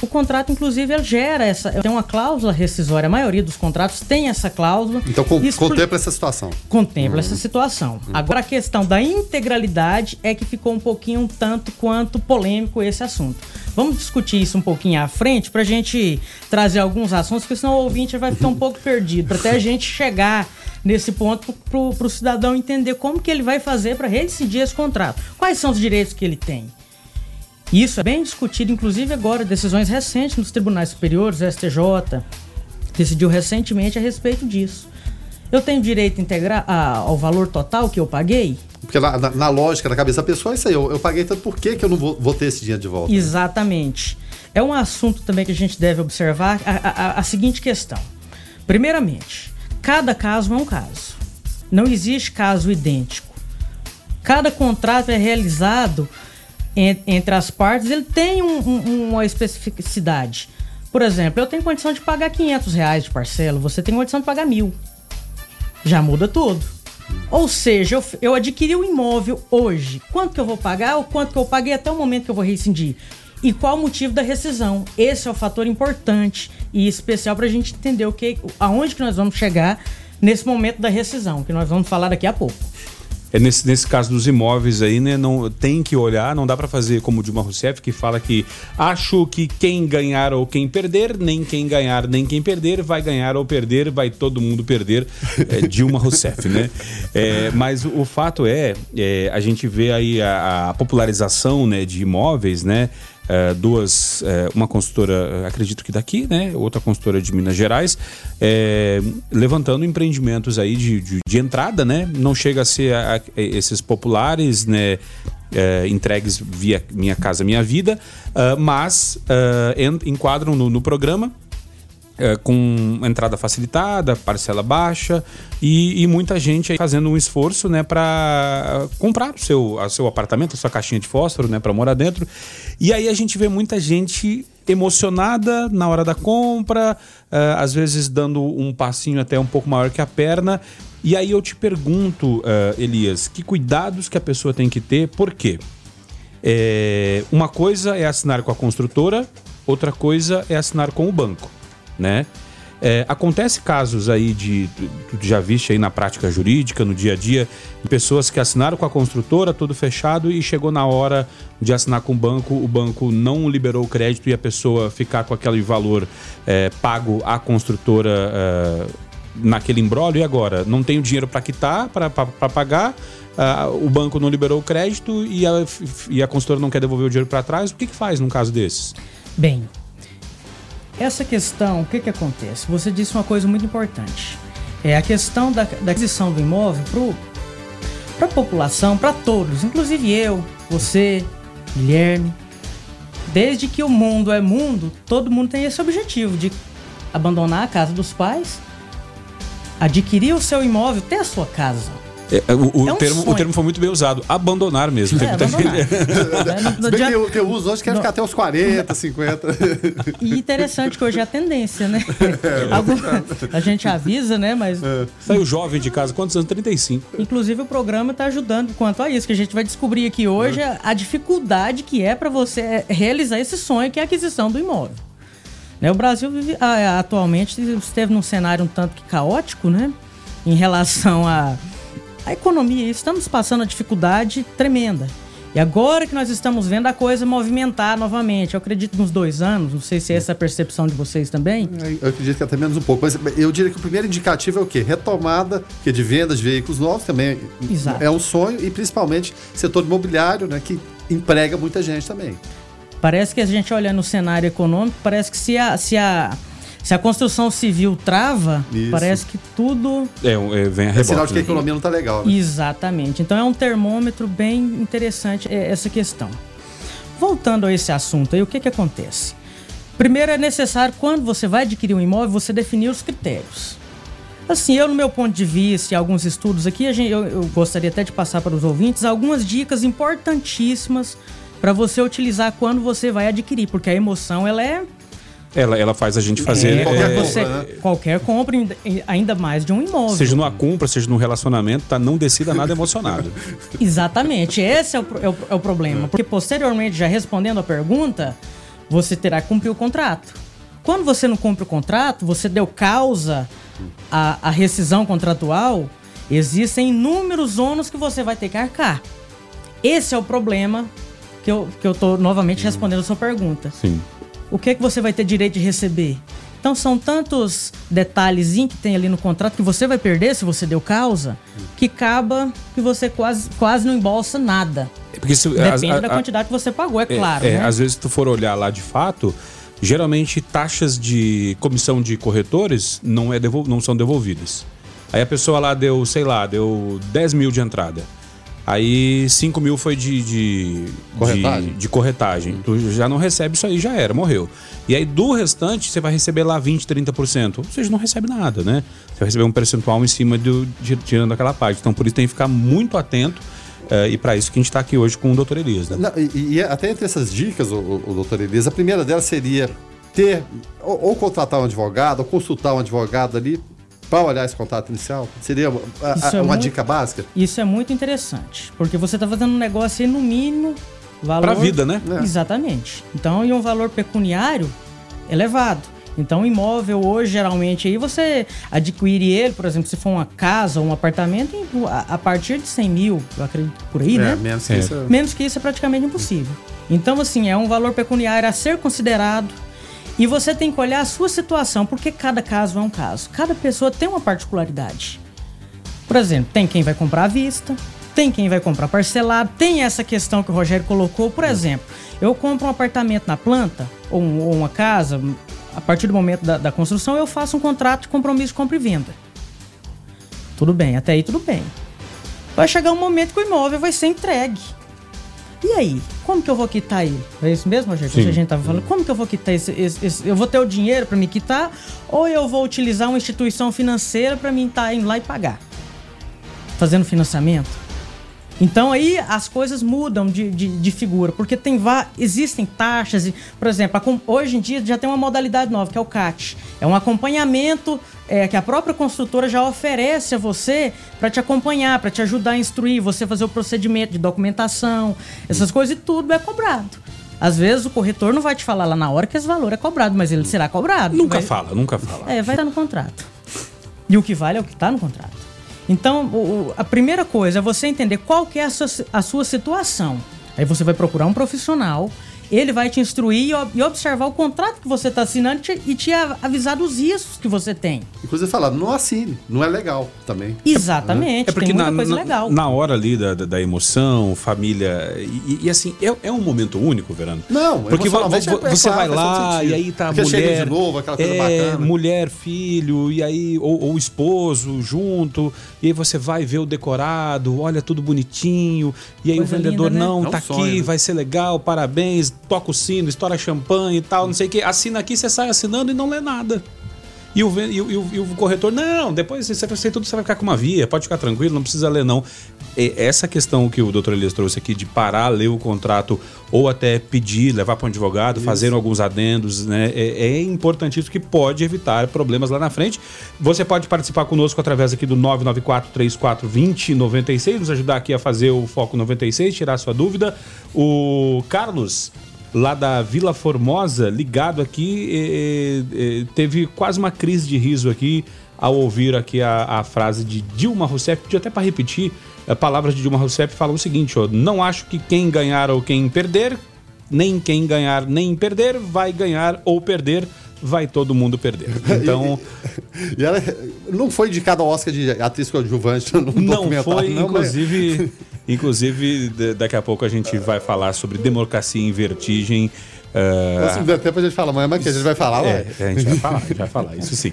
o contrato, inclusive, ele gera essa. Tem uma cláusula rescisória. A maioria dos contratos tem essa cláusula. Então contempla essa situação. Contempla hum. essa situação. Hum. Agora a questão da integralidade é que ficou um pouquinho um tanto quanto polêmico esse assunto. Vamos discutir isso um pouquinho à frente para a gente trazer alguns assuntos, porque senão o ouvinte vai ficar um pouco perdido, para até a gente chegar nesse ponto para o cidadão entender como que ele vai fazer para rescindir esse contrato. Quais são os direitos que ele tem? Isso é bem discutido, inclusive agora, decisões recentes nos tribunais superiores, o STJ decidiu recentemente a respeito disso. Eu tenho direito a integrar ao valor total que eu paguei? Porque na, na, na, lógica, na cabeça da pessoa, é isso aí. Eu, eu paguei tanto, por que, que eu não vou, vou, ter esse dinheiro de volta? Exatamente. É um assunto também que a gente deve observar a, a, a seguinte questão. Primeiramente, cada caso é um caso. Não existe caso idêntico. Cada contrato é realizado entre as partes, ele tem um, um, uma especificidade. Por exemplo, eu tenho condição de pagar 500 reais de parcela, você tem condição de pagar mil. Já muda tudo. Ou seja, eu, eu adquiri o um imóvel hoje. Quanto que eu vou pagar ou quanto que eu paguei até o momento que eu vou rescindir? E qual o motivo da rescisão? Esse é o fator importante e especial para a gente entender o que, aonde que nós vamos chegar nesse momento da rescisão, que nós vamos falar daqui a pouco. É nesse, nesse caso dos imóveis aí, né? Não, tem que olhar, não dá para fazer como o Dilma Rousseff, que fala que acho que quem ganhar ou quem perder, nem quem ganhar nem quem perder, vai ganhar ou perder, vai todo mundo perder. É, Dilma Rousseff, né? É, mas o fato é, é, a gente vê aí a, a popularização né, de imóveis, né? É, duas, é, uma consultora, acredito que daqui, né? Outra consultora de Minas Gerais, é, levantando empreendimentos aí de, de, de, entrada, né? Não chega a ser a, a, esses populares, né? é, entregues via Minha Casa Minha Vida, uh, mas uh, enquadram no, no programa é, com entrada facilitada, parcela baixa e, e muita gente fazendo um esforço né, para comprar o seu, o seu apartamento, a sua caixinha de fósforo né, para morar dentro. E aí a gente vê muita gente emocionada na hora da compra, uh, às vezes dando um passinho até um pouco maior que a perna. E aí eu te pergunto, uh, Elias, que cuidados que a pessoa tem que ter? Por quê? É, uma coisa é assinar com a construtora, outra coisa é assinar com o banco né? É, acontece casos aí de. Tu já viste aí na prática jurídica, no dia a dia, de pessoas que assinaram com a construtora, tudo fechado, e chegou na hora de assinar com o banco, o banco não liberou o crédito e a pessoa ficar com aquele valor é, pago à construtora é, naquele embrólio, e agora? Não tenho dinheiro para quitar, para pagar, o banco não liberou o crédito e a, e a construtora não quer devolver o dinheiro para trás, o que, que faz num caso desses? Bem, essa questão, o que, que acontece? Você disse uma coisa muito importante. É a questão da, da aquisição do imóvel para a população, para todos, inclusive eu, você, Guilherme. Desde que o mundo é mundo, todo mundo tem esse objetivo de abandonar a casa dos pais, adquirir o seu imóvel, ter a sua casa. É, é, o, o, é um termo, o termo foi muito bem usado. Abandonar mesmo. É, abandonar. no, no dia... que, eu, eu uso hoje quer no... ficar até os 40, 50. E interessante que hoje é a tendência, né? É, a gente avisa, né? Mas. É. Saiu jovem de casa, quantos anos? 35. Inclusive, o programa está ajudando quanto a isso, que a gente vai descobrir aqui hoje é. a dificuldade que é para você realizar esse sonho, que é a aquisição do imóvel. Né? O Brasil vive, atualmente esteve num cenário um tanto que caótico, né? Em relação a a economia, estamos passando uma dificuldade tremenda. E agora que nós estamos vendo a coisa movimentar novamente, eu acredito nos dois anos, não sei se é essa a percepção de vocês também. Eu acredito que até menos um pouco, mas eu diria que o primeiro indicativo é o quê? Retomada que de vendas de veículos novos também Exato. é um sonho e principalmente setor imobiliário, né, que emprega muita gente também. Parece que a gente olhando o cenário econômico, parece que se a, se a se a construção civil trava, Isso. parece que tudo. É, é vem a rebote, É sinal de que a né? economia não está legal. Né? Exatamente. Então é um termômetro bem interessante é, essa questão. Voltando a esse assunto aí, o que, que acontece? Primeiro é necessário, quando você vai adquirir um imóvel, você definir os critérios. Assim, eu, no meu ponto de vista e alguns estudos aqui, gente, eu, eu gostaria até de passar para os ouvintes algumas dicas importantíssimas para você utilizar quando você vai adquirir, porque a emoção ela é ela, ela faz a gente fazer. É, qualquer, é, compra, né? qualquer compra, ainda mais de um imóvel. Seja numa compra, seja num relacionamento, tá? Não decida nada emocionado. Exatamente. Esse é o, é o, é o problema. Porque posteriormente, já respondendo a pergunta, você terá que cumprir o contrato. Quando você não cumpre o contrato, você deu causa à, à rescisão contratual, existem inúmeros ônus que você vai ter que arcar. Esse é o problema que eu, que eu tô novamente respondendo a sua pergunta. Sim o que é que você vai ter direito de receber. Então são tantos detalhes que tem ali no contrato que você vai perder se você deu causa, que acaba que você quase, quase não embolsa nada. É porque se, Depende a, a, da quantidade que você pagou, é, é claro. É, né? Às vezes, se tu for olhar lá de fato, geralmente taxas de comissão de corretores não, é devol, não são devolvidas. Aí a pessoa lá deu, sei lá, deu 10 mil de entrada. Aí 5 mil foi de, de corretagem. De, de corretagem. Hum. Tu já não recebe isso aí, já era, morreu. E aí do restante você vai receber lá 20, 30%. Ou seja, não recebe nada, né? Você vai receber um percentual em cima do, de, tirando aquela parte. Então por isso tem que ficar muito atento. Uh, e para isso que a gente está aqui hoje com o doutor Elias. Né? Não, e, e, até entre essas dicas, o, o, doutor Elias, a primeira delas seria ter ou, ou, contratar um advogado, ou consultar um advogado ali para olhar esse contato inicial? Seria a, a, é uma muito, dica básica? Isso é muito interessante, porque você está fazendo um negócio aí no mínimo valor... Para a vida, né? É. Exatamente. Então, e um valor pecuniário elevado. Então, o imóvel hoje, geralmente, aí você adquire ele, por exemplo, se for uma casa ou um apartamento, a, partir de 100 mil, eu acredito por aí, é, né? Menos que, é. Isso... menos que isso é praticamente impossível. Então, assim, é um valor pecuniário a ser considerado e você tem que olhar a sua situação, porque cada caso é um caso. Cada pessoa tem uma particularidade. Por exemplo, tem quem vai comprar à vista, tem quem vai comprar parcelado, tem essa questão que o Rogério colocou. Por exemplo, eu compro um apartamento na planta, ou, ou uma casa, a partir do momento da, da, construção, eu faço um contrato de compromisso de compra e venda. Tudo bem, até aí tudo bem. Vai chegar um momento que o imóvel vai ser entregue. E aí, como que eu vou quitar ele? É isso mesmo? Que a gente tava falando. Como que eu vou quitar esse, esse, esse eu vou ter o dinheiro para me quitar ou eu vou utilizar uma instituição financeira para mim estar tá indo lá e pagar? Fazendo financiamento? Então aí as coisas mudam de, de, de figura, porque tem existem taxas, por exemplo, hoje em dia já tem uma modalidade nova, que é o CAT. É um acompanhamento é, que a própria construtora já oferece a você para te acompanhar, para te ajudar a instruir, você fazer o procedimento de documentação, essas coisas e tudo é cobrado. Às vezes o corretor não vai te falar lá na hora que esse valor é cobrado, mas ele será cobrado. Nunca vai... fala, nunca fala. É, vai estar no contrato. E o que vale é o que está no contrato. Então, o, a primeira coisa é você entender qual que é a sua, a sua situação. Aí você vai procurar um profissional ele vai te instruir e observar o contrato que você está assinando e te avisar dos riscos que você tem. Inclusive falar, não assine, não é legal também. Exatamente, é, é porque tem muita na, coisa na, legal. Na hora ali da, da emoção, família, e, e assim, é, é, um momento único, Verano. Não, porque vo, vo, é, você vai lá e aí tá porque mulher, de novo, aquela coisa é, bacana. mulher, filho, e aí ou, ou esposo junto, e aí você vai ver o decorado, olha tudo bonitinho, e aí coisa o vendedor linda, né? não, é um tá sonho, aqui, né? vai ser legal, parabéns, toca o sino, estoura champanhe e tal, não sei o que. Assina aqui, você sai assinando e não lê nada. E o, e o, e o, corretor, não, depois você vai tudo, você vai ficar com uma via, pode ficar tranquilo, não precisa ler, não. E essa questão que o doutor Elias trouxe aqui de parar, ler o contrato ou até pedir, levar para um advogado, Isso. fazer alguns adendos, né? É, é importantíssimo que pode evitar problemas lá na frente. Você pode participar conosco através aqui do 994 34 20 96, nos ajudar aqui a fazer o Foco 96, tirar sua dúvida. O Carlos lá da Vila Formosa, ligado aqui, teve quase uma crise de riso aqui ao ouvir aqui a, a frase de Dilma Rousseff. Pedi até para repetir, a palavras de Dilma Rousseff falam o seguinte: ó, não acho que quem ganhar ou quem perder, nem quem ganhar nem perder, vai ganhar ou perder vai todo mundo perder. Então. e, e ela não foi indicada ao Oscar de atriz coadjuvante no Não foi, não, inclusive. Mas... Inclusive, daqui a pouco a gente vai falar sobre democracia em vertigem. Uh... Se der tempo a gente fala, mas é que a gente vai falar, é, é, a gente vai falar, a gente vai falar, isso sim.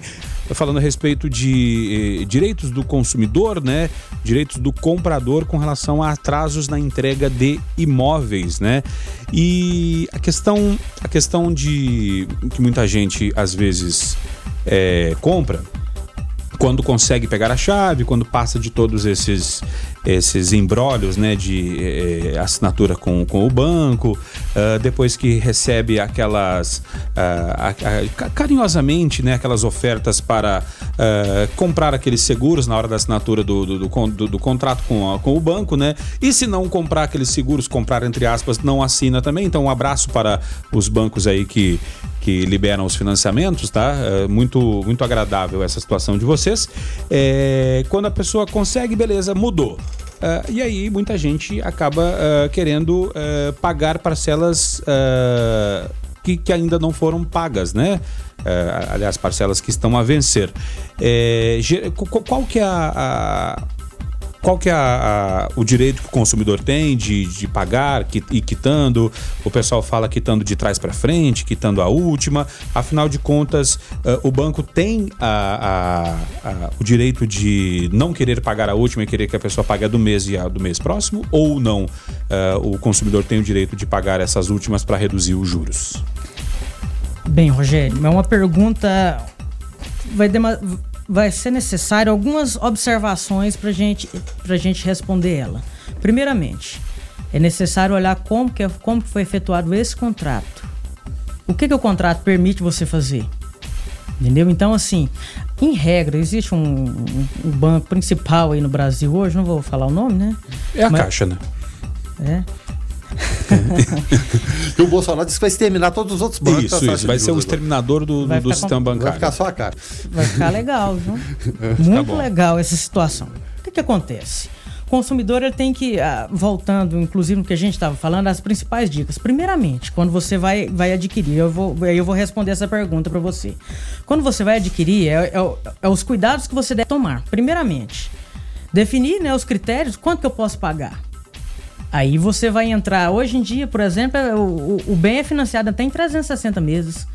Falando a respeito de eh, direitos do consumidor, né? Direitos do comprador com relação a atrasos na entrega de imóveis, né? E a questão, a questão de que muita gente às vezes é, compra quando consegue pegar a chave, quando passa de todos esses esses embrólios né, de eh, assinatura com, com o banco, uh, depois que recebe aquelas uh, carinhosamente né, aquelas ofertas para uh, comprar aqueles seguros na hora da assinatura do, do, do, do contrato com, a, com o banco, né? E se não comprar aqueles seguros, comprar entre aspas, não assina também. Então, um abraço para os bancos aí que, que liberam os financiamentos, tá? É muito, muito agradável essa situação de vocês. É, quando a pessoa consegue, beleza, mudou. Uh, e aí muita gente acaba uh, querendo uh, pagar parcelas que, que, ainda não foram pagas, né? aliás, parcelas que estão a vencer. Qual que é a qual que é a, a, o direito que o consumidor tem de, de pagar e quitando? O pessoal fala quitando de trás para frente, quitando a última. Afinal de contas, uh, o banco tem a, o direito de não querer pagar a última e querer que a pessoa pague a do mês e a do mês próximo? Ou não? Uh, o consumidor tem o direito de pagar essas últimas para reduzir os juros? Bem, Rogério, é uma pergunta. Vai demorar vai ser necessário algumas observações para gente, a gente responder ela. Primeiramente, é necessário olhar como, que, é, como foi efetuado esse contrato. O que, que o contrato permite você fazer? Entendeu? Então, assim, em regra, existe um, um, um, banco principal aí no Brasil hoje, não vou falar o nome, né? É a Mas, Caixa, né? É. e o Bolsonaro disse que vai exterminar todos os outros bancos. Isso, isso. Vai ser o exterminador do, do, do sistema bancário. Vai ficar só a cara. Vai ficar legal, viu? Muito legal essa situação. O que, que acontece? O consumidor ele tem que, ah, voltando inclusive no que a gente estava falando, as principais dicas. Primeiramente, quando você vai, vai adquirir, eu vou, eu vou responder essa pergunta para você. Quando você vai adquirir, é, é, é, os cuidados que você deve tomar. Primeiramente, definir né, os critérios, quanto que eu posso pagar. Aí você vai entrar. Hoje em dia, por exemplo, é, o, o bem é financiado até em 360 meses.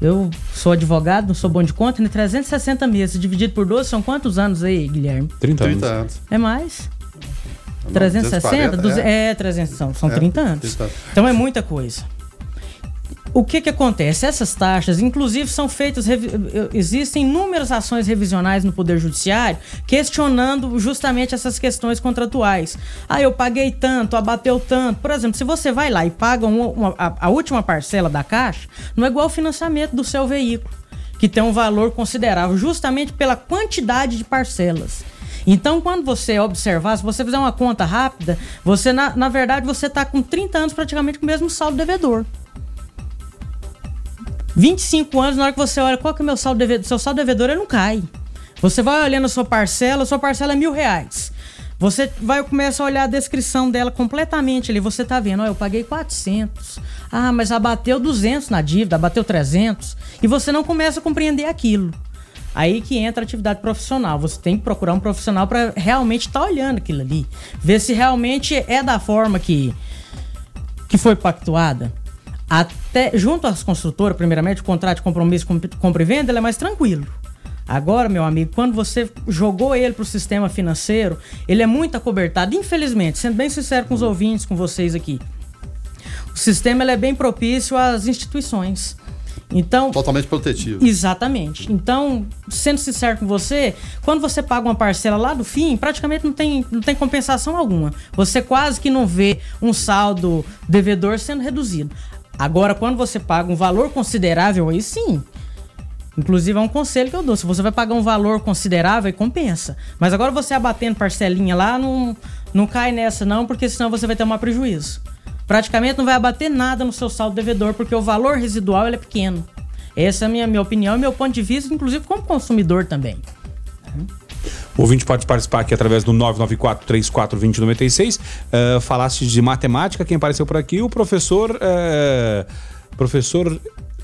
Eu sou advogado, não sou bom de conta, né? 360 meses dividido por 12 são quantos anos aí, Guilherme? 30, 30 anos. É mais. Não, 360? 240, é, é 300, são, são É, 30 anos. 30 anos. Então é muita coisa. O que que acontece? Essas taxas, inclusive, são feitas. Existem inúmeras ações revisionais no Poder Judiciário questionando justamente essas questões contratuais. Ah, eu paguei tanto, abateu tanto. Por exemplo, se você vai lá e paga uma- uma- a, a última parcela da caixa, não é igual ao financiamento do seu veículo, que tem um valor considerável, justamente pela quantidade de parcelas. Então, quando você observar, se você fizer uma conta rápida, você, na, na verdade, você está com 30 anos praticamente com o mesmo saldo devedor. 25 anos, na hora que você olha qual que é o meu saldo devedor, seu saldo devedor ele não cai. Você vai olhando a sua parcela, sua parcela é mil reais. Você vai começar a olhar a descrição dela completamente ali. Você tá vendo, ó, eu paguei 400. Ah, mas abateu 200 na dívida, abateu 300. E você não começa a compreender aquilo. Aí que entra a atividade profissional. Você tem que procurar um profissional para realmente estar olhando aquilo ali. Ver se realmente é da forma que, que foi pactuada. Até junto às construtoras, primeiramente, o contrato de compromisso com compra e venda ele é mais tranquilo. Agora, meu amigo, quando você jogou ele para o sistema financeiro, ele é muito acobertado. Infelizmente, sendo bem sincero com os ouvintes, com vocês aqui, o sistema ele é bem propício às instituições. Então, Totalmente protetivo. Exatamente. Então, sendo sincero com você, quando você paga uma parcela lá do fim, praticamente não tem, não tem compensação alguma. Você quase que não vê um saldo devedor sendo reduzido. Agora, quando você paga um valor considerável, aí sim. Inclusive, é um conselho que eu dou. Se você vai pagar um valor considerável, aí compensa. Mas agora você abatendo parcelinha lá, não, não cai nessa, não, porque senão você vai ter um prejuízo. Praticamente não vai abater nada no seu saldo devedor, porque o valor residual é pequeno. Essa é a minha, minha opinião e meu ponto de vista, inclusive como consumidor também. O ouvinte pode participar aqui através do 994-34-2096. Uh, falaste de matemática, quem apareceu por aqui, o professor. eh, professor.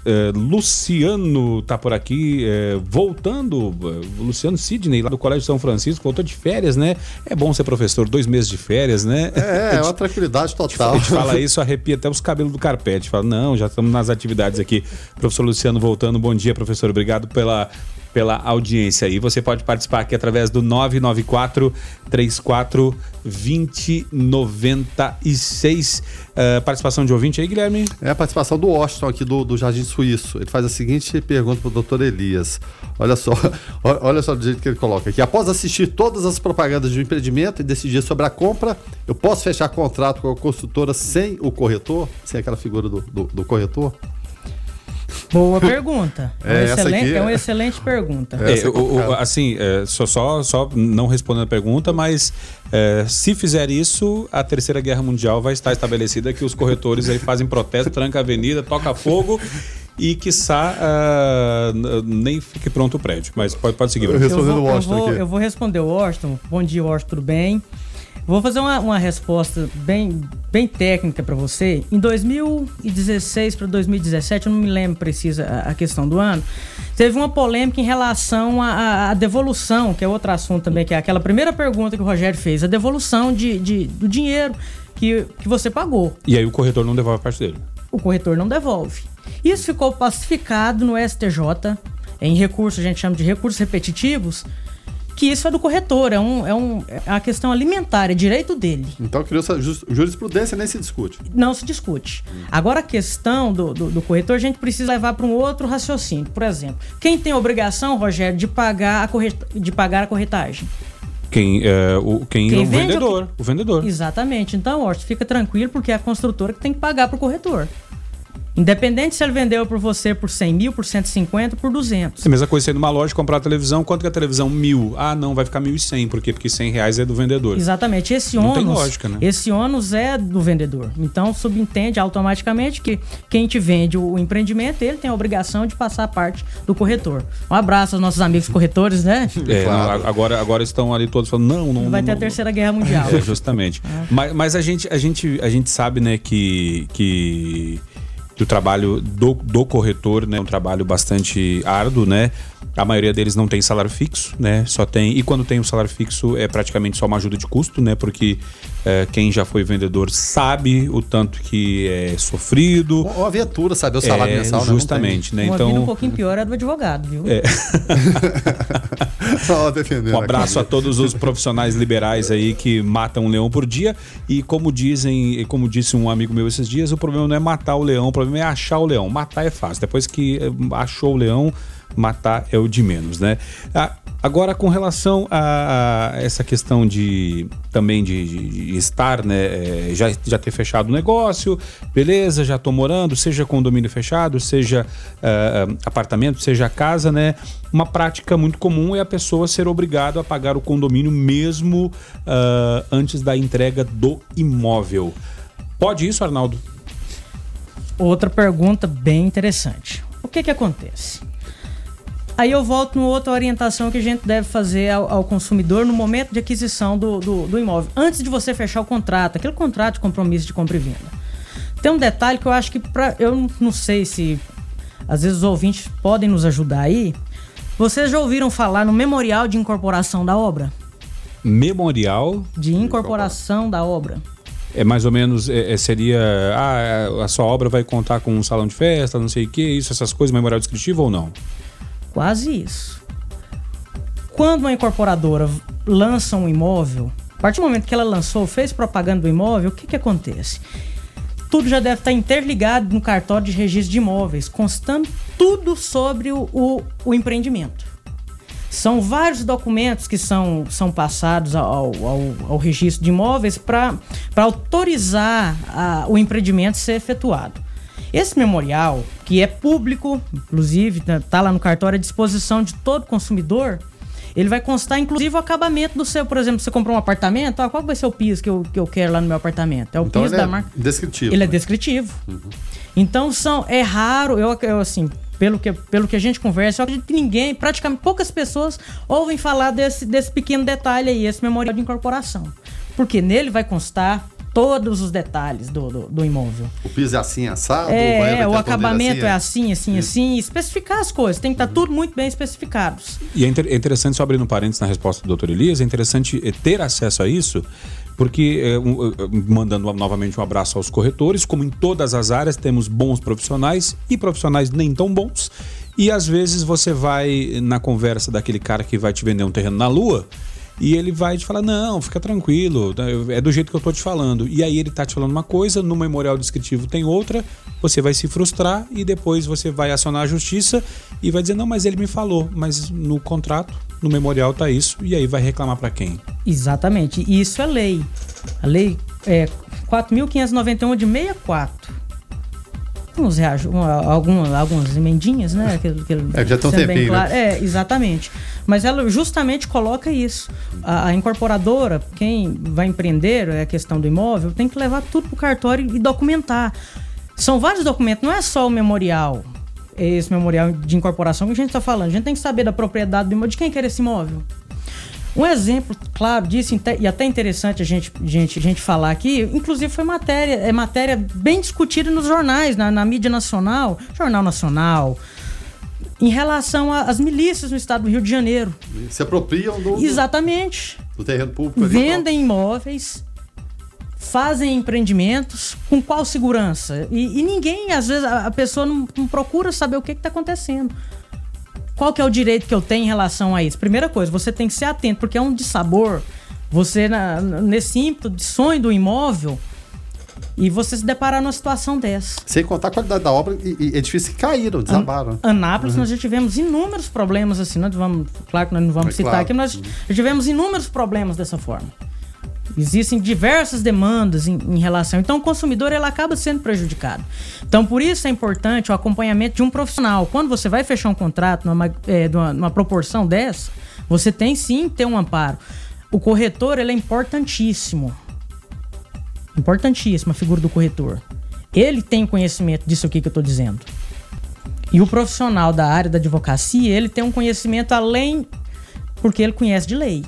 eh, Luciano tá por aqui, eh, voltando. Luciano Sidney, lá do Colégio São Francisco, voltou de férias, né? É bom ser professor, dois meses de férias, né? É, é uma tranquilidade total. A gente fala isso, arrepia até os cabelos do carpete. Fala, não, já estamos nas atividades aqui. Professor Luciano voltando. Bom dia, professor. Obrigado pela, pela audiência aí. Você pode participar aqui através do 994 34 2096. Uh, participação de ouvinte aí, Guilherme? É a participação do Washington aqui do, do Jardim Suíço. Ele faz a seguinte pergunta para o doutor Elias. Olha só, olha só do jeito que ele coloca aqui. Após assistir todas as propagandas de um empreendimento e decidir sobre a compra, eu posso fechar contrato com a construtora sem o corretor? Sem aquela figura do, do, do corretor? Boa pergunta. É, uma essa excelente, aqui é uma é- excelente pergunta. É. É, é o- o- assim, é, só, só, só não respondendo a pergunta, mas é, se fizer isso, a Terceira Guerra Mundial vai estar estabelecida que os corretores aí fazem protesto, tranca a avenida, toca fogo e, quiçá, n- nem fique pronto o prédio. Mas pode, pode seguir. Eu eu o vou, Washington eu vou, aqui. eu vou responder o Washington. Bom dia, Washington, tudo bem? Vou fazer uma, uma resposta bem, bem técnica para você. Em 2016 para 2017, eu não me lembro precisa a, a questão do ano, teve uma polêmica em relação à devolução, que é outro assunto também, que é aquela primeira pergunta que o Rogério fez, a devolução de, de- do dinheiro que, que você pagou E aí o corretor não devolve a parte dele. o corretor não devolve. Isso ficou pacificado no STJ, em recurso, a gente chama de recursos repetitivos, que isso é do corretor, é, um, é, um, é uma questão alimentar, é direito dele. Então, jus- jurisprudência nem se discute. Não se discute. Agora, a questão do, do, do corretor, a gente precisa levar para um outro raciocínio. Por exemplo, quem tem a obrigação, Rogério, de pagar a, corret... de pagar a corretagem? Quem, é, o, quem, Quem é o vende vendedor. ou O vendedor. Exatamente. Então, Orson, fica tranquilo, porque é a construtora que tem que pagar para o corretor. Independente se ele vendeu por você por 100 mil, por 150, por 200. É a mesma coisa você ir numa loja comprar a televisão, quanto que é a televisão? Mil. Ah, não, vai ficar mil e cem. Por quê? Porque cem reais é do vendedor. Exatamente. Esse Não ônus, tem lógica, né? esse ônus é do vendedor. Então, subentende automaticamente que quem te vende o empreendimento, ele tem a obrigação de passar a parte do corretor. Um abraço aos nossos amigos corretores, né? É, Claro. agora, agora estão ali todos falando, não, não. Vai não, ter a não. Terceira Guerra Mundial. É, justamente. Mas, mas a, gente, a, gente, a gente sabe, né, que, que, que o trabalho do, do corretor né, um trabalho bastante árduo, né? A maioria deles não tem salário fixo, né? Só tem. E quando tem o um salário fixo, é praticamente só uma ajuda de custo, né? Porque é, quem já foi vendedor sabe o tanto que é sofrido. Ou a viatura, sabe? O salário é, mensal, né? Justamente, né? Uma então. um pouquinho pior é do advogado, viu? É. um abraço a todos os profissionais liberais aí que matam um leão por dia. E como dizem, como disse um amigo meu esses dias, o problema não é matar o leão, o problema é achar o leão. Matar é fácil. Depois que eh, achou o leão, matar é o de menos, né? Ah, agora, com relação a, essa questão de também de, de, de estar, né? É, já, já ter fechado o negócio, beleza, já estou morando, seja condomínio fechado, seja uh, apartamento, seja casa, né? Uma prática muito comum é a pessoa ser obrigada a pagar o condomínio mesmo uh, antes da entrega do imóvel. Pode isso, Arnaldo? Outra pergunta bem interessante. O que que acontece? Aí eu volto numa outra orientação que a gente deve fazer ao, ao consumidor no momento de aquisição do, do, do, imóvel. Antes de você fechar o contrato, aquele contrato de compromisso de compra e venda. Tem um detalhe que eu acho que pra, eu não sei se às vezes os ouvintes podem nos ajudar aí. Vocês já ouviram falar no memorial de incorporação da obra? Memorial de incorporação da obra. É mais ou menos, é, é seria. Ah, a sua obra vai contar com um salão de festa, não sei o que, isso, essas coisas, memorial descritivo ou não? Quase isso. Quando uma incorporadora lança um imóvel, a partir do momento que ela lançou, fez propaganda do imóvel, o que, que acontece? Tudo já deve estar interligado no cartório de registro de imóveis, constando tudo sobre o, o, o empreendimento. São vários documentos que são, são passados ao, ao, ao registro de imóveis para autorizar a, o empreendimento ser efetuado. Esse memorial, que é público, inclusive, está lá no cartório à disposição de todo consumidor, ele vai constar, inclusive, o acabamento do seu. Por exemplo, você comprou um apartamento, ah, qual vai ser o piso que eu, que eu quero lá no meu apartamento? É o então piso da é marca. Descritivo. Ele é né? é descritivo. Uhum. Então são. É raro, eu, eu assim, pelo que, pelo que a gente conversa, eu acredito que ninguém, praticamente poucas pessoas, ouvem falar desse, desse pequeno detalhe aí, esse memorial de incorporação. Porque nele vai constar todos os detalhes do, do, do imóvel. O piso é assim, assado? É, o, o acabamento assim, é assim, assim, assim. Especificar as coisas, tem que estar tá uhum. tudo muito bem especificados. E é, é interessante, só abrindo parênteses na resposta do doutor Elias, é interessante eh, ter acesso a isso, porque, é, um, mandando novamente um abraço aos corretores, como em todas as áreas, temos bons profissionais e profissionais nem tão bons. E às vezes você vai na conversa daquele cara que vai te vender um terreno na lua e ele vai te falar: não, fica tranquilo, tá, é do jeito que eu tô te falando. E aí ele tá te falando uma coisa, no memorial descritivo tem outra, você vai se frustrar e depois você vai acionar a justiça e vai dizer: não, mas ele me falou, mas no contrato, no memorial tá isso, e aí vai reclamar para quem? Exatamente, isso é lei. A lei é 4.591 de 64 uns algumas, algumas emendinhas, né? Que, que, é, já estão tempinho, claro. né? É, exatamente. Mas ela justamente coloca isso. A, a, incorporadora, quem vai empreender é a questão do imóvel, tem que levar tudo para o cartório e documentar. São vários documentos, não é só o memorial, esse memorial de incorporação que a gente está falando. A gente tem que saber da propriedade do imóvel, de quem quer esse imóvel. Um exemplo claro disso, e até interessante a gente, gente, a gente falar aqui, inclusive foi matéria, é matéria bem discutida nos jornais, na, na mídia nacional, Jornal Nacional, em relação às milícias no estado do Rio de Janeiro. Se apropriam do. Exatamente. Do terreno público. Vendem imóveis, fazem empreendimentos, com qual segurança? E, e ninguém, às vezes, a, a pessoa não, não, procura saber o que está acontecendo. Qual que é o direito que eu tenho em relação a isso? Primeira coisa, você tem que ser atento, porque é um dissabor. Você, na, nesse ímpeto de sonho do imóvel, e você se deparar numa situação dessa. Sem contar a qualidade da obra e, e edifícios que caíram, desabaram. An Anápolis, uhum. nós já tivemos inúmeros problemas assim. Nós vamos, claro que nós não vamos é citar claro. aqui, mas nós já tivemos inúmeros problemas dessa forma. Existem diversas demandas em, em, relação. Então, o consumidor ele acaba sendo prejudicado. Então, por isso é importante o acompanhamento de um profissional. Quando você vai fechar um contrato numa, é, numa, numa proporção dessa, você tem sim ter um amparo. O corretor ele é importantíssimo importantíssima a figura do corretor. Ele tem conhecimento disso aqui que eu estou dizendo. E o profissional da área da advocacia, ele tem um conhecimento além porque ele conhece de lei.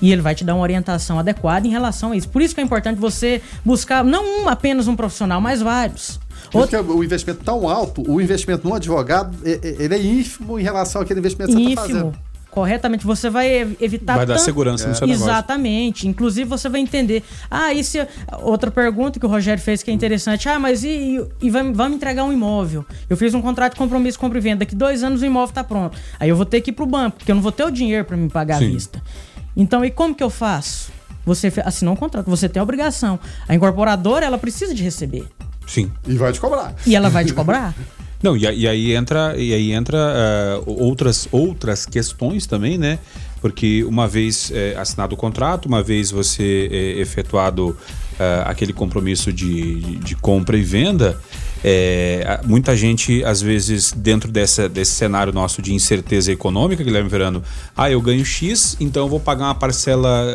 E ele vai te dar uma orientação adequada em relação a isso. Por isso que é importante você buscar não um, apenas um profissional, mas vários. Porque o investimento tão alto, o investimento no advogado, ele é ínfimo em relação àquele investimento que você está fazendo corretamente, você vai evitar. Vai dar segurança é. no seu negócio. Exatamente. Inclusive, você vai entender. Ah, e se. Outra pergunta que o Rogério fez que é interessante. Ah, mas e, e, vai, vamos entregar um imóvel? Eu fiz um contrato de compromisso compra e venda. Daqui dois anos o imóvel está pronto. Aí eu vou ter que ir para o banco, porque eu não vou ter o dinheiro para me pagar Sim. à vista. Então, e como que eu faço? Você assinou um contrato, você tem a obrigação. A incorporadora, ela precisa de receber. Sim. E vai te cobrar. E ela vai te cobrar. Não, e, e, aí entra, e aí entra uh, outras, outras questões também, né? Porque uma vez é, assinado o contrato, uma vez você é, efetuado uh, aquele compromisso de, de, de compra e venda, é, muita gente, às vezes, dentro dessa, desse cenário nosso de incerteza econômica, Guilherme Verano, ah, eu ganho X, então eu vou pagar uma parcela,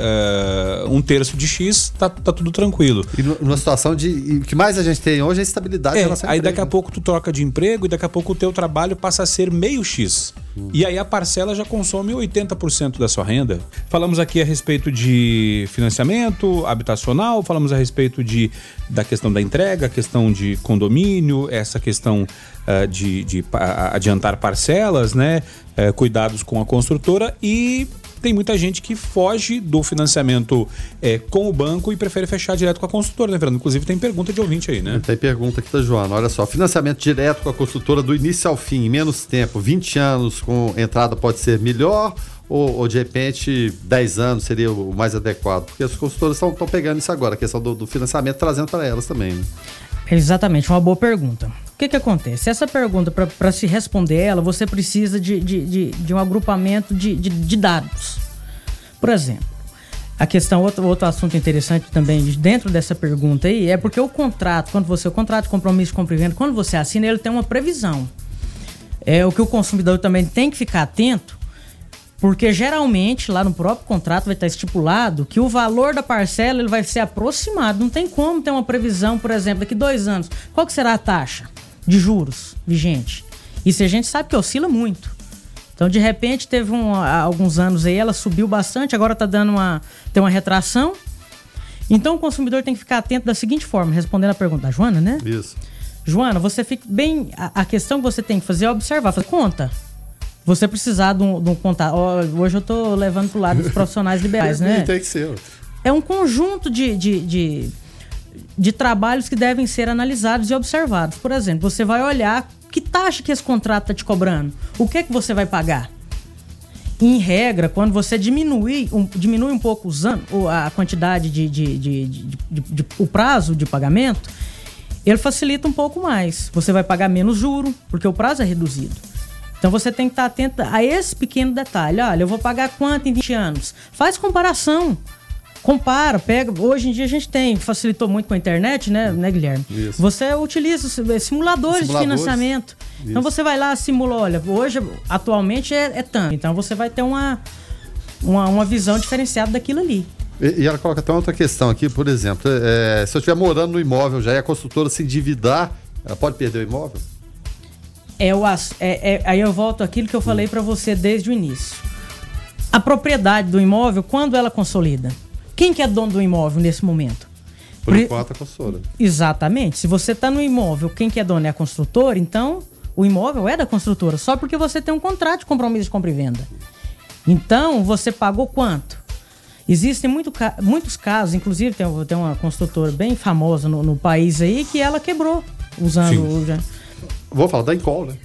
uh, um terço de X, tá, tá tudo tranquilo. E numa situação de. o que mais a gente tem hoje é estabilidade. É, aí daqui a pouco tu troca de emprego e daqui a pouco o teu trabalho passa a ser meio X. E aí a parcela já consome 80% da sua renda. Falamos aqui a respeito de financiamento habitacional, falamos a respeito de, da questão da entrega, a questão de condomínio essa questão uh, de, de adiantar parcelas, né? Uh, cuidados com a construtora e tem muita gente que foge do financiamento é, com o banco e prefere fechar direto com a construtora, né, Fernando? Inclusive tem pergunta de ouvinte aí, né? Tem pergunta aqui da Joana. Olha só, financiamento direto com a construtora do início ao fim, em menos tempo, 20 anos com entrada pode ser melhor ou, ou, de repente 10 anos seria o mais adequado? Porque as consultoras estão pegando isso agora, a questão do, do financiamento, trazendo para elas também. Né? Exatamente, uma boa pergunta. O que, que acontece? Essa pergunta, para se responder ela, você precisa de, de, de, de um agrupamento de, de, de, dados. Por exemplo, a questão, outro, outro assunto interessante também dentro dessa pergunta aí, é porque o contrato, quando você, o contrato de compromisso de compra e venda, quando você assina, ele tem uma previsão. É o que o consumidor também tem que ficar atento, porque geralmente lá no próprio contrato vai estar estipulado que o valor da parcela ele vai ser aproximado. Não tem como ter uma previsão, por exemplo, daqui dois anos. Qual que será a taxa de juros vigente? Isso a gente sabe que oscila muito. Então, de repente, teve um, alguns anos aí, ela subiu bastante, agora está dando uma, tem uma retração. Então, o consumidor tem que ficar atento da seguinte forma, respondendo a pergunta da Joana, né? Isso. Joana, você fica bem. A, a questão que você tem que fazer é observar, fazer conta você precisar de um, de um contato. Hoje eu tô levando pro lado dos profissionais liberais, né? Tem que ser. É um conjunto de, de, de, de trabalhos que devem ser analisados e observados. Por exemplo, você vai olhar que taxa que esse contrato está te cobrando. O que é que você vai pagar? Em regra, quando você diminui um, diminui um pouco os anos, a quantidade de, de, de, de, de, o prazo de pagamento, ele facilita um pouco mais. Você vai pagar menos juro, porque o prazo é reduzido. Então você tem que estar atento a esse pequeno detalhe. Olha, eu vou pagar quanto em 20 anos? Faz comparação. Compara, pega. Hoje em dia a gente tem, facilitou muito com a internet, né, né Guilherme? Isso. Você utiliza simuladores, simuladores. de financiamento. Isso. Então você vai lá, simula, olha, hoje, atualmente é, é tanto. Então você vai ter uma, uma, uma visão diferenciada daquilo ali. E, ela coloca até outra questão aqui, por exemplo, é, se eu estiver morando no imóvel já e a construtora se endividar, ela pode perder o imóvel? É o é, é, aí eu volto aquilo que eu falei para você desde o início. A propriedade do imóvel, quando ela consolida? Quem que é dono do imóvel nesse momento? Por enquanto a construtora. Exatamente. Se você está no imóvel, quem que é dono é a construtora, então o imóvel é da construtora, só porque você tem um contrato de compromisso de compra e venda. Então, você pagou quanto? Existem muito, muitos casos, inclusive tem, tem uma construtora bem famosa no, no país aí que ela quebrou usando Sim. Vou falar da Incol, né?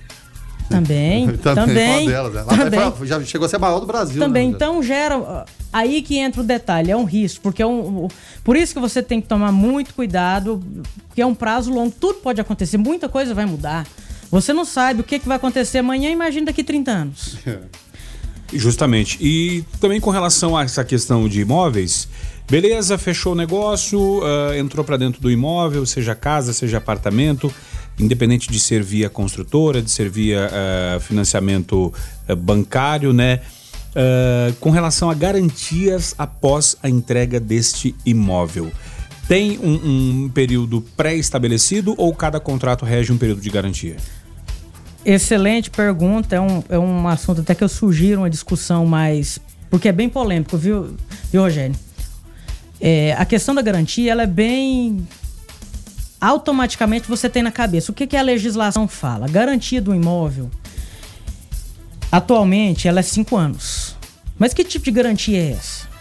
Também, também. Delas, né? também. já chegou a ser a maior do Brasil. Também, né? então gera. Aí que entra o detalhe, é um risco, porque é um. Por isso que você tem que tomar muito cuidado, porque é um prazo longo, tudo pode acontecer, muita coisa vai mudar. Você não sabe o que, que vai acontecer amanhã, imagina daqui 30 anos. Justamente. E também com relação a essa questão de imóveis, beleza, fechou o negócio, uh, entrou para dentro do imóvel, seja casa, seja apartamento independente de ser via construtora, de ser via financiamento uh, bancário, né? Uh, com relação a garantias após a entrega deste imóvel. Tem um, um período pré-estabelecido ou cada contrato rege um período de garantia? Excelente pergunta. É um, é um assunto até que eu sugiro uma discussão mais. Porque é bem polêmico, viu, viu Rogério? É, a questão da garantia ela é bem automaticamente você tem na cabeça. O que, que a legislação fala? Garantia do imóvel, atualmente, ela é cinco anos. Mas que tipo de garantia é essa?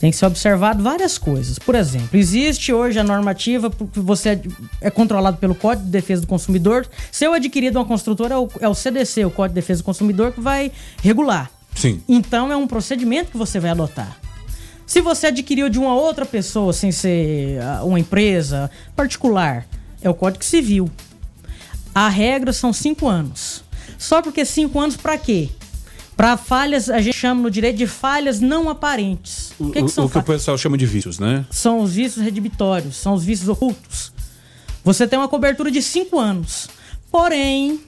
Tem que ser observado várias coisas. Por exemplo, existe hoje a normativa porque você é, é controlado pelo Código de Defesa do Consumidor. Se eu adquirir de uma construtora, é o, é o CDC, o Código de Defesa do Consumidor, que vai regular. Sim. Então é um procedimento que você vai adotar. Se você adquiriu de uma outra pessoa, sem ser ah, uma empresa particular, é o Código Civil. A regra são cinco anos. Só porque cinco anos para quê? Para falhas, a gente chama no direito de falhas não aparentes. O que, que são o que o pessoal chama de vícios, né? São os vícios redibitórios, são os vícios ocultos. Você tem uma cobertura de cinco anos. Porém,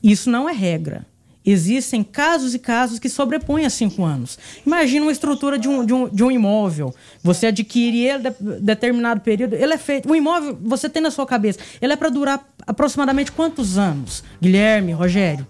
isso não é regra. Existem casos e casos que sobrepõem a cinco anos. Imagina uma estrutura de um, de um, de um imóvel. Você adquire ele de determinado período. Ele é feito. O imóvel, você tem na sua cabeça, ele é para durar aproximadamente quantos anos? Guilherme, Rogério?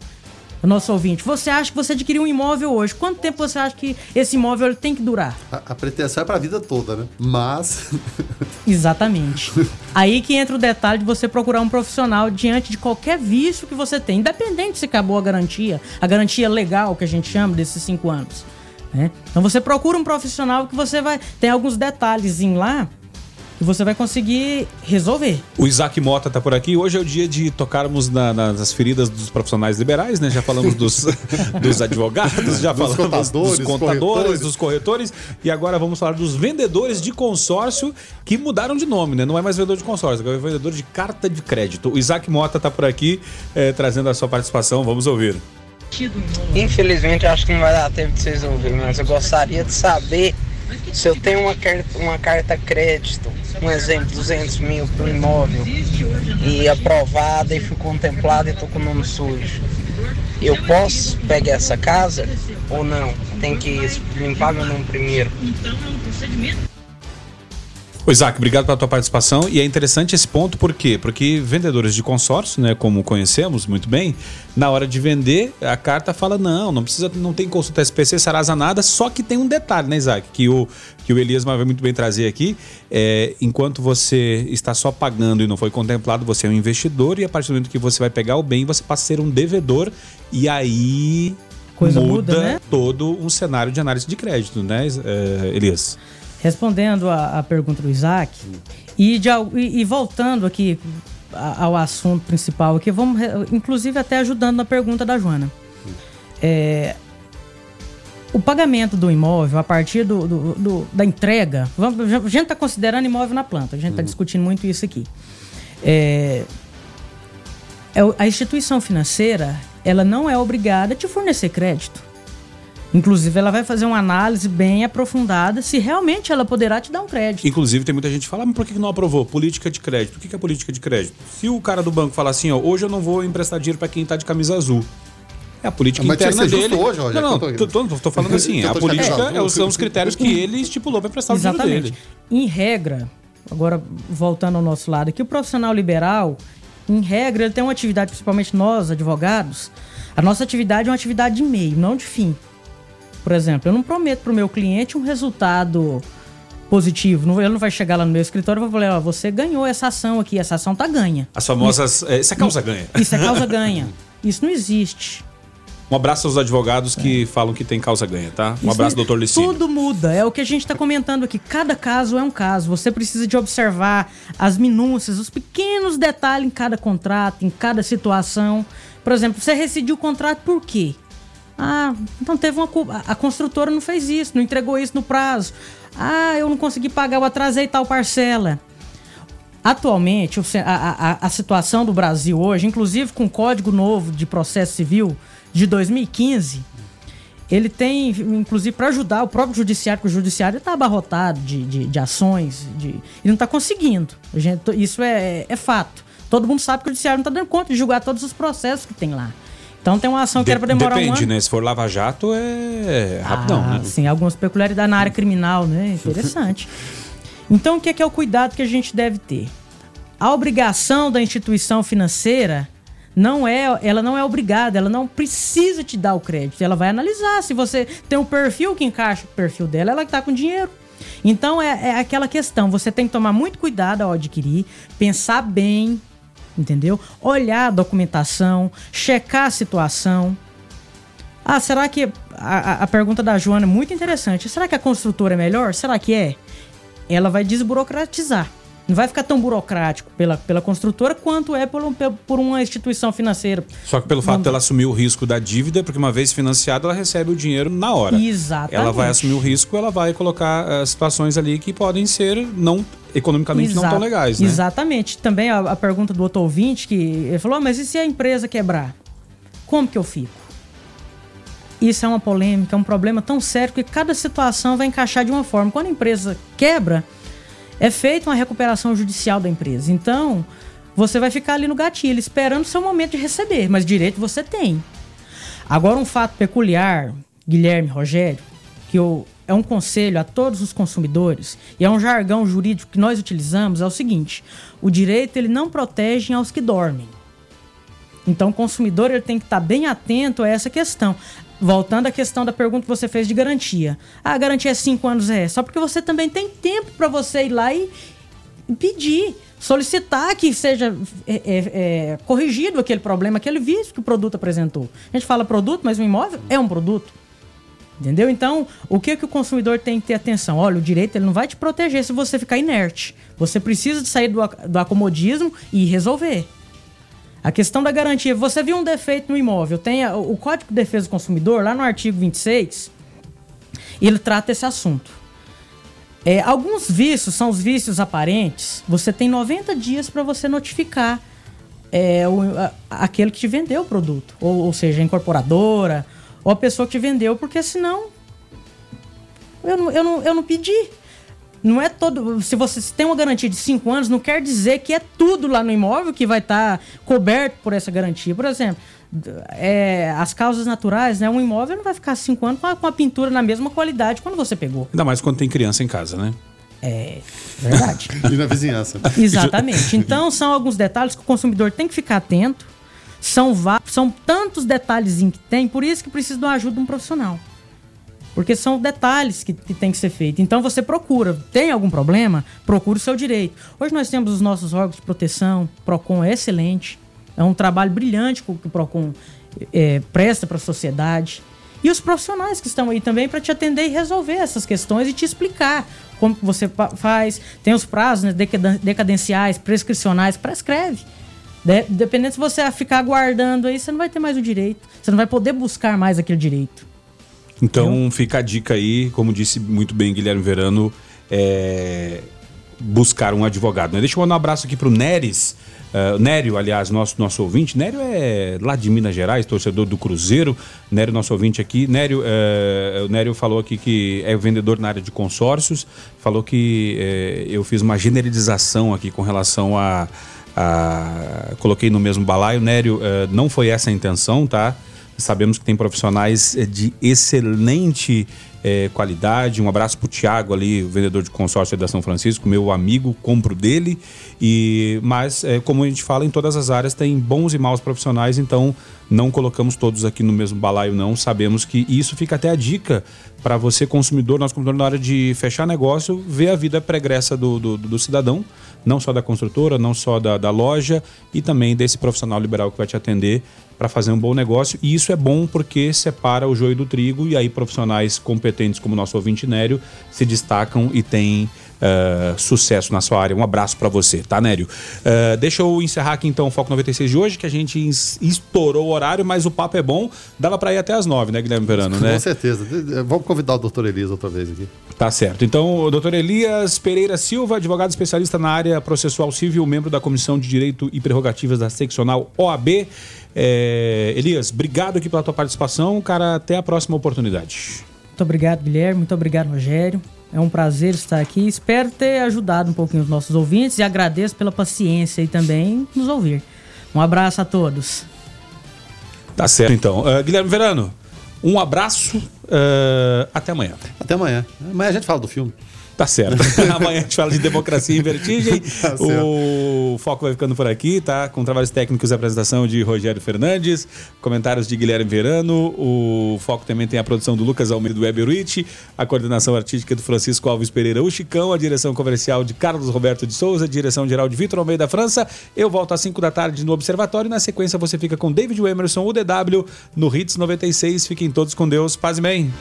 Nosso ouvinte, você acha que você adquiriu um imóvel hoje? Quanto tempo você acha que esse imóvel tem que durar? A, a pretensão é para a vida toda, né? Mas. Exatamente. Aí que entra o detalhe de você procurar um profissional diante de qualquer vício que você tem, independente se acabou a garantia, a garantia legal que a gente chama desses cinco anos. Né? Então você procura um profissional que você vai. Tem alguns detalhes lá que você vai conseguir resolver. O Isaac Mota está por aqui. Hoje é o dia de tocarmos na, nas feridas dos profissionais liberais, né? Já falamos dos, dos advogados, já falamos contadores, dos contadores, corretores. dos corretores, e agora vamos falar dos vendedores de consórcio que mudaram de nome, né? Não é mais vendedor de consórcio, agora é vendedor de carta de crédito. O Isaac Mota está por aqui é, trazendo a sua participação. Vamos ouvir. Infelizmente, acho que não vai dar tempo de vocês ouvirem, mas eu gostaria de saber se eu tenho uma carta, uma carta crédito, um exemplo, 200 mil para o imóvel, e aprovada e fui contemplada e estou com o nome sujo, eu posso pegar essa casa ou não? Tem que limpar meu nome primeiro. O Isaac, obrigado pela tua participação. E é interessante esse ponto, por quê? Porque vendedores de consórcio, né, como conhecemos muito bem, na hora de vender, a carta fala: não, não precisa, não tem consulta SPC, Sarasa nada, só que tem um detalhe, né, Isaac? Que o, que o Elias vai muito bem trazer aqui. É, enquanto você está só pagando e não foi contemplado, você é um investidor, e a partir do momento que você vai pegar o bem, você passa a ser um devedor, e aí. Coisa muda, muda né? todo um cenário de análise de crédito, né, é, Elias? Respondendo a, a pergunta do Isaac, e, de, e, e voltando aqui ao assunto principal aqui, vamos, inclusive até ajudando na pergunta da Joana. É, o pagamento do imóvel a partir do, do, do da entrega, vamos, a gente está considerando imóvel na planta, a gente está uhum. discutindo muito isso aqui. É, é, a instituição financeira ela não é obrigada a te fornecer crédito. Inclusive, ela vai fazer uma análise bem aprofundada se realmente ela poderá te dar um crédito. Inclusive, tem muita gente que fala, ah, mas por que não aprovou? Política de crédito. O que é política de crédito? Se o cara do banco falar assim, ó, hoje eu não vou emprestar dinheiro para quem está de camisa azul. É a política mas interna dele. Hoje, Roger, não, não, tô, tô, tô, falando assim, a política é, são os critérios que ele estipulou para prestar o dinheiro dele. Em regra, agora voltando ao nosso lado aqui, o profissional liberal, em regra, ele tem uma atividade, principalmente nós, advogados, a nossa atividade é uma atividade de meio, não de fim. Por exemplo, eu não prometo para o meu cliente um resultado positivo. Ele não vai chegar lá no meu escritório e vai falar: ó, você ganhou essa ação aqui, essa ação tá ganha. As famosas. Isso, é, isso é causa ganha. Isso é causa ganha. Isso não existe. Um abraço aos advogados é. que falam que tem causa ganha, tá? Um abraço, doutor Licínio. Tudo muda, é o que a gente está comentando aqui. Cada caso é um caso. Você precisa de observar as minúcias, os pequenos detalhes em cada contrato, em cada situação. Por exemplo, você rescindiu o contrato por quê? Ah, então teve uma. A construtora não fez isso, não entregou isso no prazo. Ah, eu não consegui pagar, eu atrasei tal parcela. Atualmente, a, a, a situação do Brasil hoje, inclusive com o Código Novo de Processo Civil de 2015, ele tem, inclusive, para ajudar o próprio judiciário, porque o judiciário está abarrotado de, de, de, ações, de, e não está conseguindo. Gente, isso é, é fato. Todo mundo sabe que o judiciário não está dando conta de julgar todos os processos que tem lá. Então tem uma ação que de, era para demorar depende, um ano. né? Se for Lava Jato, é rapidão, ah, né? Sim, algumas peculiaridades na área criminal, né? Interessante. então, o que é, que é o cuidado que a gente deve ter? A obrigação da instituição financeira não é, ela não é obrigada, ela não precisa te dar o crédito. Ela vai analisar se você tem um perfil que encaixa o perfil dela, ela está com dinheiro. Então é, é aquela questão, você tem que tomar muito cuidado ao adquirir, pensar bem, entendeu? Olhar a documentação, checar a situação. Ah, será que. A, a pergunta da Joana é muito interessante. Será que a construtora é melhor? Será que é? Ela vai desburocratizar. Não vai ficar tão burocrático pela, pela construtora quanto é por, por uma instituição financeira. Só que pelo fato dela assumir o risco da dívida, porque uma vez financiada, ela recebe o dinheiro na hora. Exatamente. Ela vai assumir o risco, ela vai colocar uh, situações ali que podem ser não economicamente Exato. não tão legais. Né? Exatamente. Também a, a, pergunta do outro ouvinte, que ele falou: oh, mas e se a empresa quebrar? Como que eu fico? Isso é uma polêmica, é um problema tão sério que cada situação vai encaixar de uma forma. Quando a empresa quebra, é feita uma recuperação judicial da empresa. Então, você vai ficar ali no gatilho, esperando o seu momento de receber, mas direito você tem. Agora, um fato peculiar, Guilherme Rogério, que eu, é um conselho a todos os consumidores e é um jargão jurídico que nós utilizamos, é o seguinte: o direito ele não protege aos que dormem. Então, o consumidor ele tem que estar bem atento a essa questão. Voltando à questão da pergunta que você fez de garantia. Ah, a garantia é 5 anos, é. Só porque você também tem tempo para você ir lá e pedir, solicitar que seja é, é, é, corrigido aquele problema, aquele vício que o produto apresentou. A gente fala produto, mas o imóvel é um produto. Entendeu? Então, o que, que o consumidor tem que ter atenção? Olha, o direito ele não vai te proteger se você ficar inerte. Você precisa de sair do, do acomodismo e resolver. A questão da garantia. Você viu um defeito no imóvel, tem a, o Código de Defesa do Consumidor, lá no artigo 26, ele trata esse assunto. É, alguns vícios são os vícios aparentes. Você tem 90 dias para você notificar é, o, a, aquele que te vendeu o produto. Ou, ou seja, a incorporadora, ou a pessoa que te vendeu, porque senão eu não, eu não, eu não pedi. Não é todo. Se você tem uma garantia de 5 anos, não quer dizer que é tudo lá no imóvel que vai estar tá coberto por essa garantia. Por exemplo, é, as causas naturais, né? Um imóvel não vai ficar 5 anos com a, com a pintura na mesma qualidade quando você pegou. Ainda mais quando tem criança em casa, né? É verdade. e na vizinhança. Exatamente. Então, são alguns detalhes que o consumidor tem que ficar atento. São, são tantos detalhes que tem, por isso que precisa de uma ajuda de um profissional. Porque são detalhes que, que tem que ser feito. Então você procura. Tem algum problema? Procure o seu direito. Hoje nós temos os nossos órgãos de proteção. PROCON é excelente. É um trabalho brilhante que o PROCON é, presta para a sociedade. E os profissionais que estão aí também para te atender e resolver essas questões e te explicar como você faz. Tem os prazos né, decadenciais, prescricionais, prescreve. De, dependendo se você ficar aguardando aí, você não vai ter mais o direito. Você não vai poder buscar mais aquele direito. Então fica a dica aí, como disse muito bem Guilherme Verano, é, buscar um advogado. Né? Deixa eu mandar um abraço aqui pro Neres. Uh, Nério, aliás, nosso, nosso ouvinte. Nério é lá de Minas Gerais, torcedor do Cruzeiro. Nério, nosso ouvinte aqui. Nério, uh, o Nério falou aqui que é vendedor na área de consórcios. Falou que uh, eu fiz uma generalização aqui com relação a. a coloquei no mesmo balaio. Nério, não foi essa a intenção, tá? Sabemos que tem profissionais eh, de excelente é, qualidade. Um abraço para o Tiago ali, vendedor de consórcio da São Francisco, meu amigo, compro dele. E Mas, é, como a gente fala, em todas as áreas tem bons e maus profissionais, então não colocamos todos aqui no mesmo balaio, não. Sabemos que isso fica até a dica para você, consumidor, nosso consumidor, na hora de fechar negócio, ver a vida pregressa do, do, do cidadão, não só da construtora, não só da, da loja e também desse profissional liberal que vai te atender para fazer um bom negócio. E isso é bom porque separa o joio do trigo e aí profissionais competentes como o nosso ouvinte Nério se destacam e têm uh, sucesso na sua área. Um abraço para você, tá, Nério? Uh, deixa eu encerrar aqui então o Foco 96 de hoje, que a gente estourou o horário, mas o papo é bom. Dava para ir até as nove, né, Guilherme Verano, né? Com certeza. Vamos convidar o doutor Elias outra vez aqui. Tá certo. Então, o doutor Elias Pereira Silva, advogado especialista na área processual civil, membro da Comissão de Direito e Prerrogativas da Seccional OAB. É, Elias, obrigado aqui pela tua participação, cara. Até a próxima oportunidade. Muito obrigado, Guilherme. Muito obrigado, Rogério. É um prazer estar aqui. Espero ter ajudado um pouquinho os nossos ouvintes e agradeço pela paciência e também nos ouvir. Um abraço a todos. Tá certo, então. Uh, Guilherme Verano, um abraço. Uh, até amanhã. Até amanhã. Amanhã a gente fala do filme. Tá certo. Amanhã a gente fala de democracia em vertigem. Tá o foco vai ficando por aqui, tá? Com trabalhos técnicos e apresentação de Rogério Fernandes, comentários de Guilherme Verano. O foco também tem a produção do Lucas Almeida do Weberwitch, a coordenação artística do Francisco Alves Pereira, o Chicão, a direção comercial de Carlos Roberto de Souza, direção geral de Vitor Almeida França. Eu volto às 5 da tarde no Observatório. Na sequência, você fica com David Emerson, o DW, no Hits 96. Fiquem todos com Deus. Paz e bem.